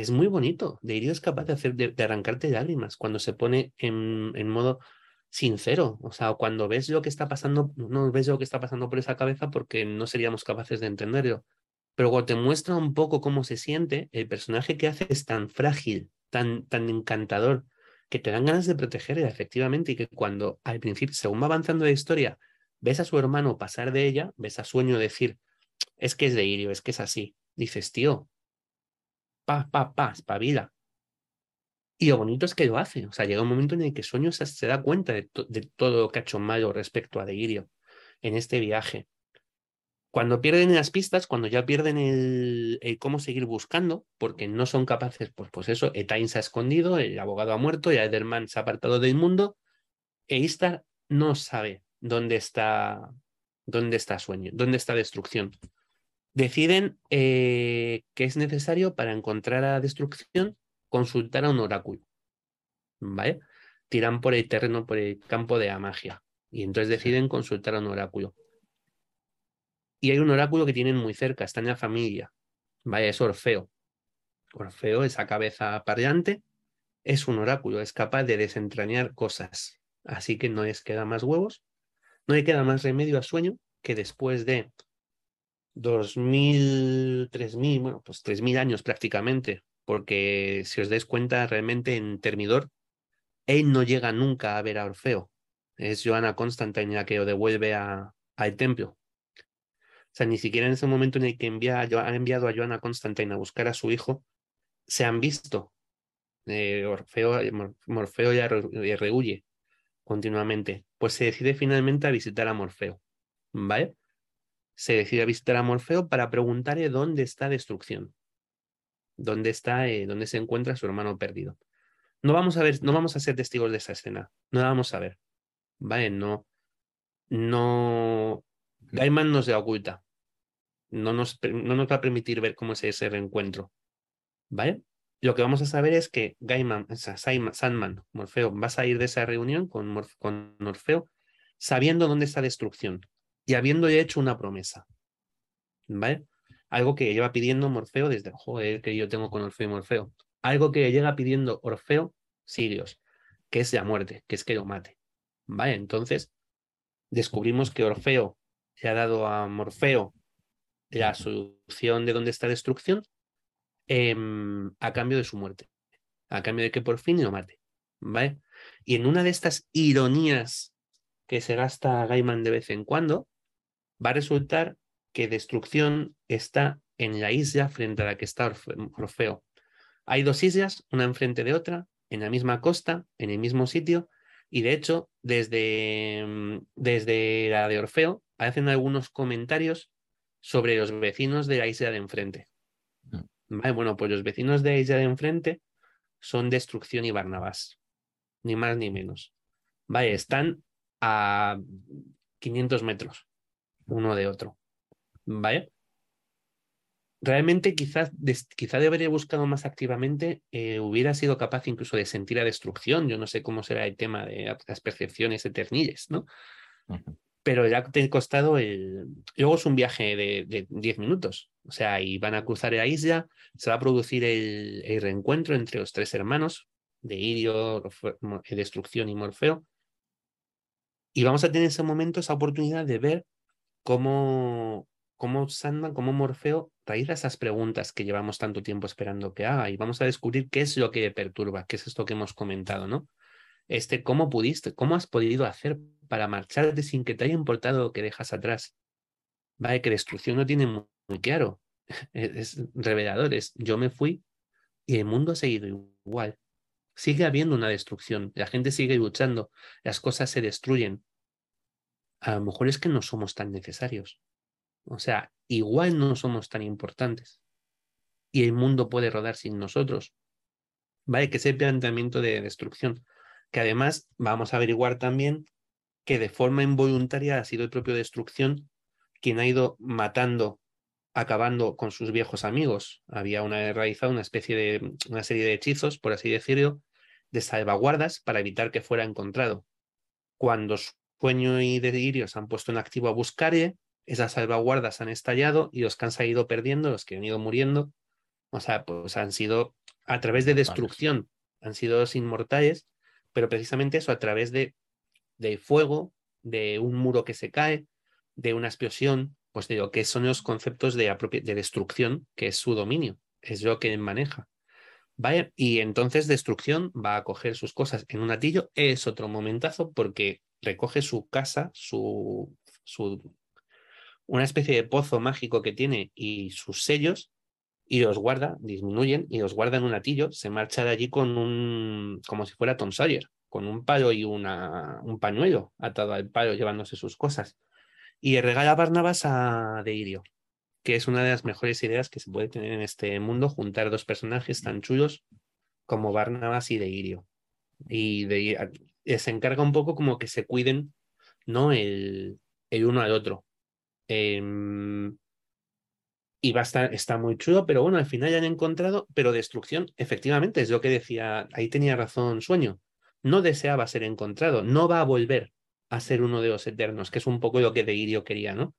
es muy bonito. De Irio es capaz de hacer de, arrancarte lágrimas cuando se pone en, en, modo sincero. O sea, cuando ves lo que está pasando, no ves lo que está pasando por esa cabeza porque no seríamos capaces de entenderlo. Pero cuando te muestra un poco cómo se siente, el personaje que hace es tan frágil, tan, tan encantador, que te dan ganas de protegerla, efectivamente, y que cuando al principio, según va avanzando la historia, ves a su hermano pasar de ella, ves a sueño decir, es que es de Irio, es que es así. Dices, tío, pa, pa, pa, espabila. Y lo bonito es que lo hace. O sea, llega un momento en el que Sueño se, da cuenta de, todo lo que ha hecho malo respecto a Deirio en este viaje. Cuando pierden las pistas, cuando ya pierden el, cómo seguir buscando, porque no son capaces, pues, pues eso, Etain se ha escondido, el abogado ha muerto, ya Ederman se ha apartado del mundo, e Istar no sabe dónde está, dónde está sueño, dónde está destrucción. Deciden eh, que es necesario para encontrar a destrucción consultar a un oráculo. ¿Vale? Tiran por el terreno, por el campo de la magia. Y entonces deciden consultar a un oráculo. Y hay un oráculo que tienen muy cerca, está en la familia. Vaya, es Orfeo. Orfeo, esa cabeza parlante, es un oráculo, es capaz de desentrañar cosas. Así que no les queda más huevos, no le queda más remedio a sueño que después de 2.000, 3.000, bueno, pues 3.000 años prácticamente, porque si os dais cuenta, realmente en Termidor, él no llega nunca a ver a Orfeo. Es Joana Constantine la que lo devuelve a, al templo. O sea, ni siquiera en ese momento en el que envía, ha enviado a Joana Constantine a buscar a su hijo, se han visto. Eh, Orfeo, eh, Morfeo ya rehuye continuamente. Pues se decide finalmente a visitar a Morfeo. ¿Vale? Se decide a visitar a Morfeo para preguntarle dónde está Destrucción. Dónde está, eh, dónde se encuentra su hermano perdido. No vamos a ver, no vamos a ser testigos de esa escena. No la vamos a ver. ¿Vale? No. No. Gaiman nos la oculta no nos, no nos va a permitir ver cómo es ese reencuentro. ¿Vale? Lo que vamos a saber es que Gaiman, o sea, Sandman, Morfeo, vas a ir de esa reunión con, con Morfeo sabiendo dónde está destrucción y habiendo hecho una promesa. ¿Vale? Algo que lleva pidiendo Morfeo desde, joder, que yo tengo con Orfeo y Morfeo. Algo que llega pidiendo Orfeo, Sirios, que es la muerte, que es que lo mate. ¿Vale? Entonces, descubrimos que Orfeo se ha dado a Morfeo la solución de dónde está destrucción em, a cambio de su muerte, a cambio de que por fin lo mate. ¿vale? Y en una de estas ironías que se gasta Gaiman de vez en cuando, va a resultar que destrucción está en la isla frente a la que está Orfeo. Hay dos islas, una enfrente de otra, en la misma costa, en el mismo sitio, y de hecho, desde, em, desde la de Orfeo, hacen algunos comentarios sobre los vecinos de la isla de enfrente. Mm. bueno, pues los vecinos de la isla de enfrente son Destrucción y Barnabás, ni más ni menos. Vale, están a 500 metros uno de otro. ¿Vale? Realmente quizás quizá de haber buscado más activamente, eh, hubiera sido capaz incluso de sentir la destrucción. Yo no sé cómo será el tema de las percepciones eternilles, ¿no? pero ya te ha costado el... Luego es un viaje de 10 minutos, o sea, y van a cruzar la isla, se va a producir el, reencuentro entre los tres hermanos, de Irio, Destrucción y Morfeo, y vamos a tener ese momento, esa oportunidad de ver cómo, cómo Sandman, cómo Morfeo realiza esas preguntas que llevamos tanto tiempo esperando que haga, y vamos a descubrir qué es lo que perturba, qué es esto que hemos comentado, ¿no? Este, ¿cómo pudiste? ¿Cómo has podido hacer para marcharte sin que te haya importado lo que dejas atrás? Vale, que destrucción no tiene muy, claro. Es, revelador. yo me fui y el mundo ha seguido igual. Sigue habiendo una destrucción. La gente sigue luchando. Las cosas se destruyen. A lo mejor es que no somos tan necesarios. O sea, igual no somos tan importantes. Y el mundo puede rodar sin nosotros. Vale, que ese planteamiento de destrucción que además vamos a averiguar también que de forma involuntaria ha sido el propio Destrucción quien ha ido matando, acabando con sus viejos amigos. Había una, realizado una especie de, una serie de hechizos, por así decirlo, de salvaguardas para evitar que fuera encontrado. Cuando Sueño y Delirio se han puesto en activo a buscarle, esas salvaguardas han estallado y los que han salido perdiendo, los que han ido muriendo, o sea, pues han sido a través de destrucción, han sido los inmortales pero precisamente eso a través de, de fuego, de un muro que se cae, de una explosión, pues digo, que son los conceptos de, de destrucción, que es su dominio, es lo que maneja. Vaya, y entonces destrucción va a coger sus cosas en un atillo, es otro momentazo porque recoge su casa, su, su una especie de pozo mágico que tiene y sus sellos y los guarda, disminuyen y los guarda en un atillo, se marcha de allí con un, como si fuera Tom Sawyer, con un palo y una, un pañuelo atado al palo llevándose sus cosas. y regala a Barnabas a Deirio, que es una de las mejores ideas que se puede tener en este mundo, juntar dos personajes tan chulos como Barnabas y Deirio. Y de, se encarga un poco como que se cuiden, ¿no? El, el uno al otro. Em, y va a estar, está muy chulo, pero bueno, al final ya han encontrado, pero destrucción, efectivamente, es lo que decía, ahí tenía razón Sueño, no deseaba ser encontrado, no va a volver a ser uno de los eternos, que es un poco lo que Deirio quería, ¿no?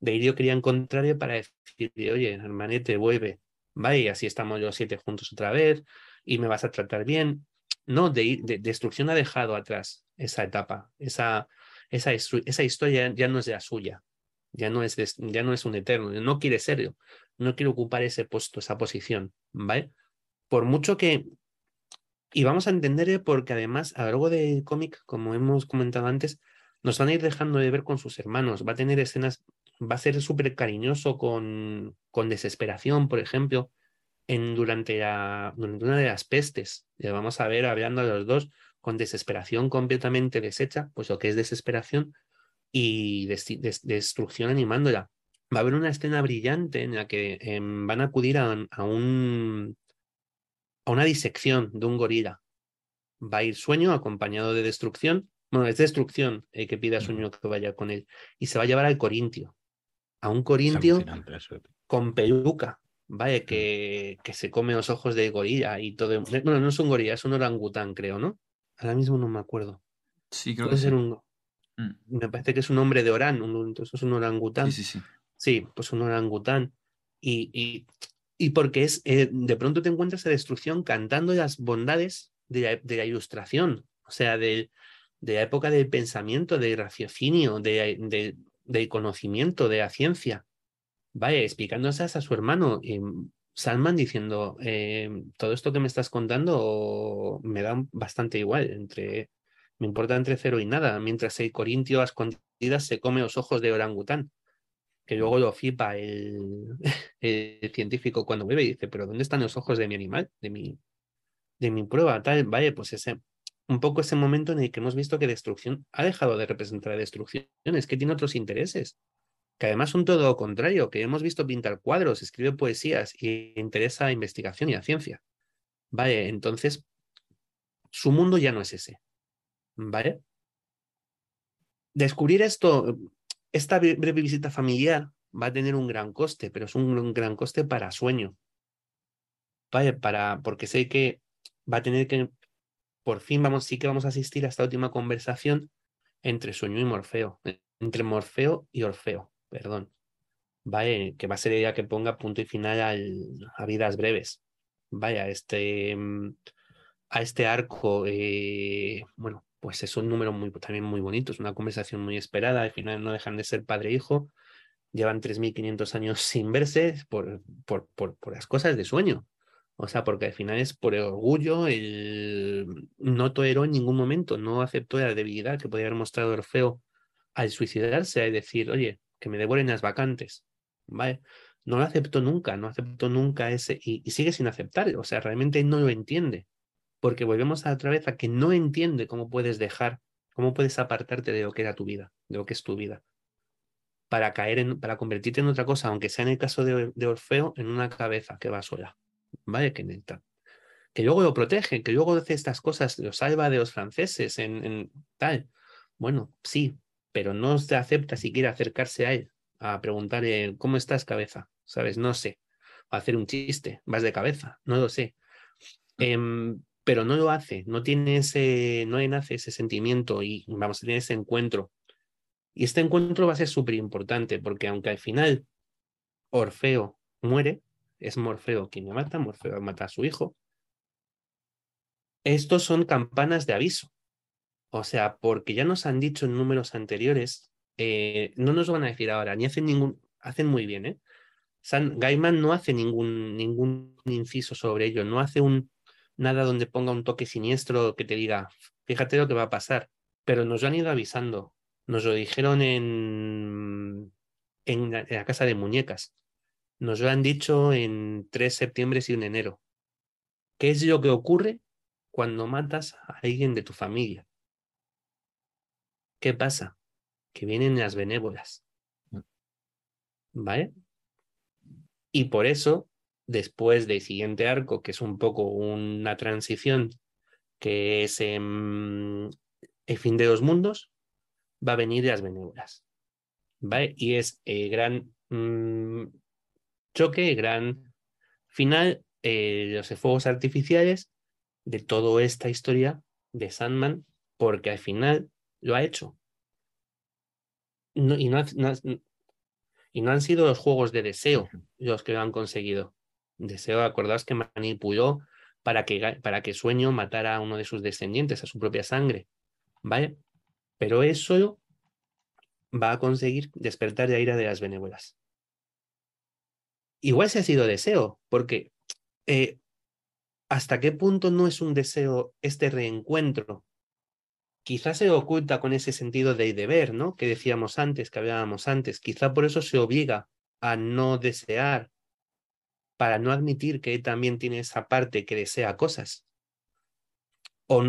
Deirio quería encontrarle para decirle, oye, hermanete, vuelve, vaya, y así estamos los siete juntos otra vez, y me vas a tratar bien. No, de, destrucción ha dejado atrás esa etapa, esa, esa, esa historia ya no es la suya, ya no es, ya no es un eterno, no quiere serlo, no quiere ocupar ese puesto, esa posición, ¿vale? Por mucho que, y vamos a entender porque además a lo largo del cómic, como hemos comentado antes, nos van a ir dejando de ver con sus hermanos, va a tener escenas, va a ser súper cariñoso con, con desesperación, por ejemplo, en, durante, la, durante una de las pestes, le vamos a ver hablando a los dos con desesperación completamente deshecha, pues lo que es desesperación, y destrucción animándola. Va a haber una escena brillante en la que em, van a acudir a, un, a una disección de un gorila. Va a ir sueño acompañado de destrucción. Bueno, es destrucción el que pide a sueño que vaya con él. Y se va a llevar al corintio. A un corintio con peluca. Vaya, que, que se come los ojos de gorila y todo. Bueno, no es un gorila, es un orangután, creo, ¿no? Ahora mismo no me acuerdo. Sí, creo que ser un, Mm. Me parece que es un nombre de Orán, entonces es un orangután. Sí, sí, sí. Sí, pues un orangután. Y, y, y porque es, eh, de pronto te encuentras a destrucción cantando las bondades de la, de la ilustración, o sea, de, de, la época del pensamiento, del raciocinio, de, de, del conocimiento, de la ciencia. Vaya, explicándose a su hermano, y Salman diciendo, eh, todo esto que me estás contando me da bastante igual entre me importa entre cero y nada, mientras el corintio a escondidas se come los ojos de orangután, que luego lo flipa el, el científico cuando bebe y dice, pero ¿dónde están los ojos de mi animal, de mi, de mi prueba? Tal, vaya, pues ese, un poco ese momento en el que hemos visto que destrucción ha dejado de representar destrucción, es que tiene otros intereses, que además son todo contrario, que hemos visto pintar cuadros, escribe poesías y interesa la investigación y la ciencia. Vale, entonces su mundo ya no es ese. ¿Vale? Descubrir esto, esta breve visita familiar va a tener un gran coste, pero es un gran coste para sueño. ¿Vale? Para, porque sé que va a tener que, por fin vamos, sí que vamos a asistir a esta última conversación entre sueño y Morfeo, entre Morfeo y Orfeo, perdón. Vale, que va a ser ella que ponga punto y final a vidas breves. Vaya, este, mm, a este arco, eh, bueno, pues es un número muy, también muy bonito, es una conversación muy esperada, al final no dejan de ser padre e hijo, llevan 3.500 años sin verse por, por, por, por, las cosas de sueño. O sea, porque al final es por el orgullo, el no toleró en ningún momento, no aceptó la debilidad que podía haber mostrado Orfeo al suicidarse, al decir, oye, que me devoren las vacantes, ¿vale? No lo aceptó nunca, no aceptó nunca ese, y, sigue sin aceptar, o sea, realmente no lo entiende porque volvemos a otra vez a que no entiende cómo puedes dejar, cómo puedes apartarte de lo que era tu vida, de lo que es tu vida, para caer en, para convertirte en otra cosa, aunque sea en el caso de, Orfeo, en una cabeza que va sola, ¿vale? Que neta. Que luego lo protege, que luego hace estas cosas, lo salva de los franceses en, en tal. Bueno, sí, pero no se acepta siquiera acercarse a él, a preguntarle, ¿cómo estás, cabeza? ¿Sabes? No sé. A hacer un chiste, vas de cabeza, no lo sé. Eh, pero no lo hace, no tiene ese, no nace ese sentimiento y vamos a tener ese encuentro. Y este encuentro va a ser súper importante porque aunque al final Orfeo muere, es Morfeo quien le mata, Morfeo mata a su hijo, estos son campanas de aviso. O sea, porque ya nos han dicho en números anteriores, eh, no nos van a decir ahora, ni hacen ningún, hacen muy bien, ¿eh? San, Gaiman no hace ningún, ningún inciso sobre ello, no hace un, nada donde ponga un toque siniestro que te diga, fíjate lo que va a pasar. Pero nos lo han ido avisando. Nos lo dijeron en, en, la, casa de muñecas. Nos lo han dicho en 3 septiembre y un enero. ¿Qué es lo que ocurre cuando matas a alguien de tu familia? ¿Qué pasa? Que vienen las benévolas ¿Vale? Y por eso, después del siguiente arco, que es un poco una transición, que es el fin de los mundos, va a venir las benévolas. ¿Vale? Y es el gran mm, choque, gran final, eh, los fuegos artificiales de toda esta historia de Sandman, porque al final lo ha hecho. No, y, no, y no han sido los juegos de deseo los que lo han conseguido. Deseo, acordaos que manipuló para que, para que Sueño matara a uno de sus descendientes, a su propia sangre. ¿Vale? Pero eso va a conseguir despertar la ira de las benévolas. Igual se ha sido deseo, porque eh, ¿hasta qué punto no es un deseo este reencuentro? Quizás se oculta con ese sentido de deber, ¿no? Que decíamos antes, que hablábamos antes. Quizá por eso se obliga a no desear, para no admitir que él también tiene esa parte que desea cosas. O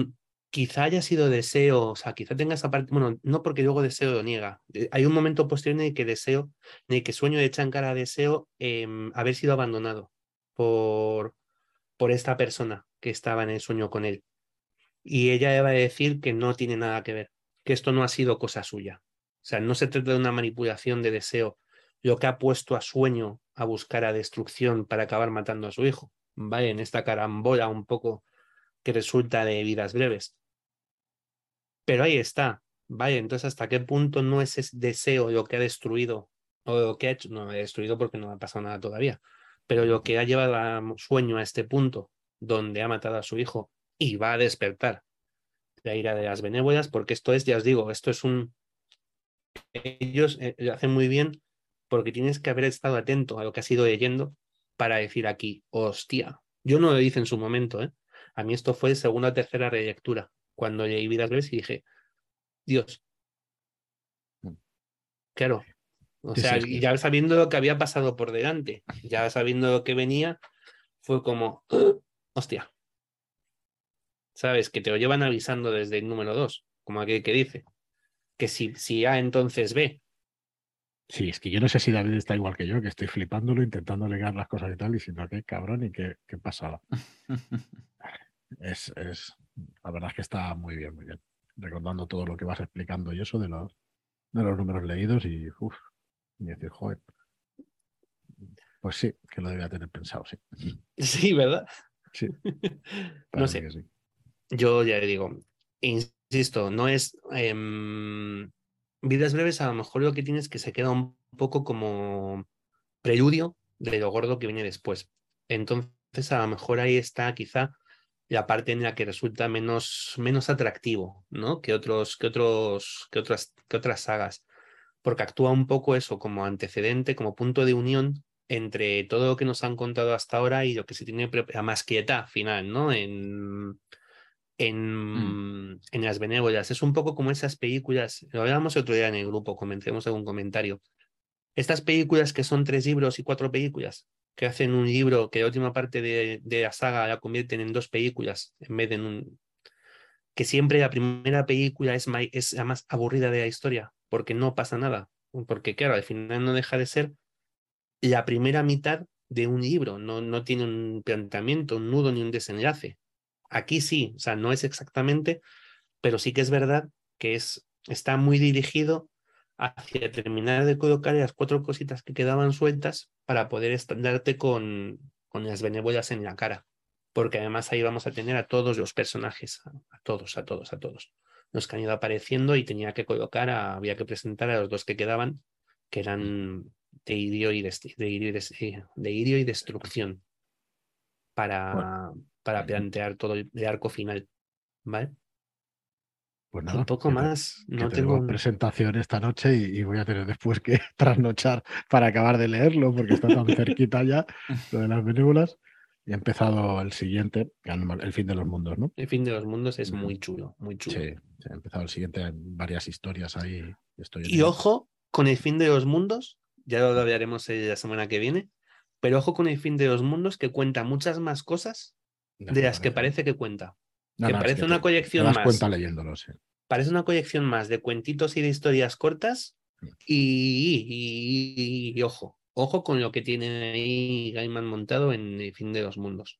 quizá haya sido deseo, o sea, quizá tenga esa parte, bueno, no porque luego deseo lo niega. Eh, hay un momento posterior en el que deseo, en el que sueño de echan cara deseo em, haber sido abandonado por, por esta persona que estaba en el sueño con él. Y ella va a decir que no tiene nada que ver, que esto no ha sido cosa suya. O sea, no se trata de una manipulación de deseo, lo que ha puesto a sueño a buscar a destrucción para acabar matando a su hijo. Vaya, en esta carambola un poco que resulta de vidas breves. Pero ahí está. Vaya, entonces, ¿hasta qué punto no es ese deseo lo que ha destruido o lo que ha hecho? No ha destruido porque no ha pasado nada todavía pero lo que ha llevado a sueño a este punto, donde ha matado a su hijo y va a despertar la ira de las benévolas, porque esto es, ya os digo, esto es un... Ellos eh, lo hacen muy bien porque tienes que haber estado atento a lo que has ido leyendo para decir aquí, hostia, yo no lo hice en su momento, ¿eh? A mí esto fue segunda o tercera relectura, cuando leí Vidas Breves y dije, Dios, mm. claro, o sea, ya sabiendo lo que había pasado por delante, ya sabiendo lo que venía, fue como, hostia. ¿Sabes? Que te lo llevan avisando desde el número dos, como aquel que dice. Que si, si A, entonces B. Sí, es que yo no sé si David está igual que yo, que estoy flipándolo, intentando legar las cosas y tal, y diciendo qué cabrón y qué, qué pasada. es, es, la verdad es que está muy bien, muy bien. Recordando todo lo que vas explicando y eso de los, de los números leídos y uff, y decir, joder. Pues sí, que lo debía tener pensado, sí. Sí, ¿verdad? Sí. no sé. Yo ya digo, insisto, no es. Em, vidas breves, a lo mejor lo que tienes es que se queda un poco como preludio de lo gordo que viene después. Entonces, a lo mejor ahí está quizá la parte en la que resulta menos, menos atractivo, ¿no? Que otros, que otros, que otras, que otras sagas porque actúa un poco eso como antecedente, como punto de unión entre todo lo que nos han contado hasta ahora y lo que se tiene la más quieta final, ¿no? En, mm. en, las benévolas. Es un poco como esas películas, lo hablábamos otro día en el grupo, comencemos algún comentario. Estas películas que son tres libros y cuatro películas, que hacen un libro que la última parte de, de la saga la convierten en dos películas en vez de en un... que siempre la primera película es, es la más aburrida de la historia, porque no pasa nada. Porque, claro, al final no deja de ser la primera mitad de un libro, no, no tiene un planteamiento, un nudo ni un desenlace. Aquí sí, o sea, no es exactamente, pero sí que es verdad que es, está muy dirigido hacia terminar de colocar las cuatro cositas que quedaban sueltas para poder darte con, con las benévolas en la cara. Porque además ahí vamos a tener a todos los personajes, a todos, a todos, a todos los que han ido apareciendo y tenía que colocar, había que presentar a los dos que quedaban, que eran de idio y, de, y destrucción para, para plantear todo el, arco final. ¿Vale? Pues nada, un poco más. No tengo presentación esta noche y, voy a tener después que trasnochar para acabar de leerlo porque está tan cerquita ya lo de las benévolas. Y ha empezado el siguiente, el fin de los mundos, ¿no? El fin de los mundos es muy chulo, muy chulo. Sí, ha empezado el siguiente, varias historias ahí. Estoy y ojo con el fin de los mundos, ya lo hablaremos la semana que viene, pero ojo con el fin de los mundos que cuenta muchas más cosas de las que parece que cuenta. que parece una colección más. cuenta leyéndolo, Parece una colección más de cuentitos y de historias cortas Y, ojo, ojo con lo que tiene ahí Gaiman montado en el fin de los mundos.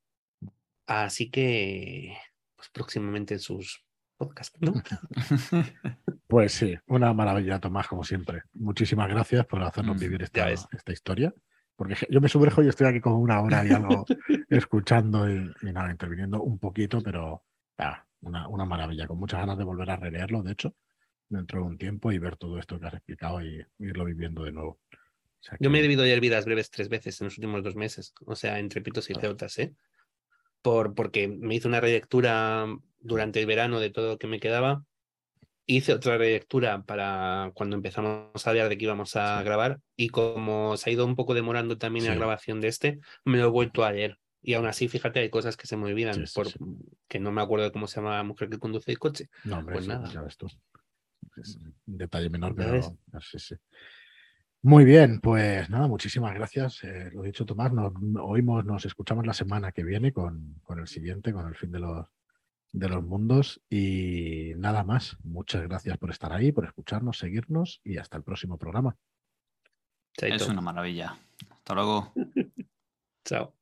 Así que, pues próximamente en sus podcasts, ¿no? Pues sí, una maravilla, Tomás, como siempre. Muchísimas gracias por hacernos mm, vivir esta, esta historia. Porque yo me sumerjo y estoy aquí como una hora y algo escuchando y, nada, interviniendo un poquito, pero una, una, maravilla, con muchas ganas de volver a releerlo, de hecho, dentro de un tiempo y ver todo esto que has explicado y, irlo viviendo de nuevo. Yo me he debido leer vidas breves tres veces en los últimos dos meses, o sea, entre pitos y ceutas, ¿eh? Por, porque me hice una relectura durante el verano de todo lo que me quedaba hice otra relectura para cuando empezamos a hablar de que íbamos a grabar y como se ha ido un poco demorando también la grabación de este, me lo he vuelto a leer. Y aún así, fíjate, hay cosas que se me olvidan, por, que no me acuerdo de cómo se llama la mujer que conduce el coche. No, hombre, pues nada. Ya ves tú. un detalle menor, pero sí, sí. Muy bien, pues nada, muchísimas gracias. Eh, lo dicho, Tomás, nos oímos, nos escuchamos la semana que viene con, con el siguiente, con el fin de los, de los mundos y nada más. Muchas gracias por estar ahí, por escucharnos, seguirnos y hasta el próximo programa. Es una maravilla. Hasta luego. Chao.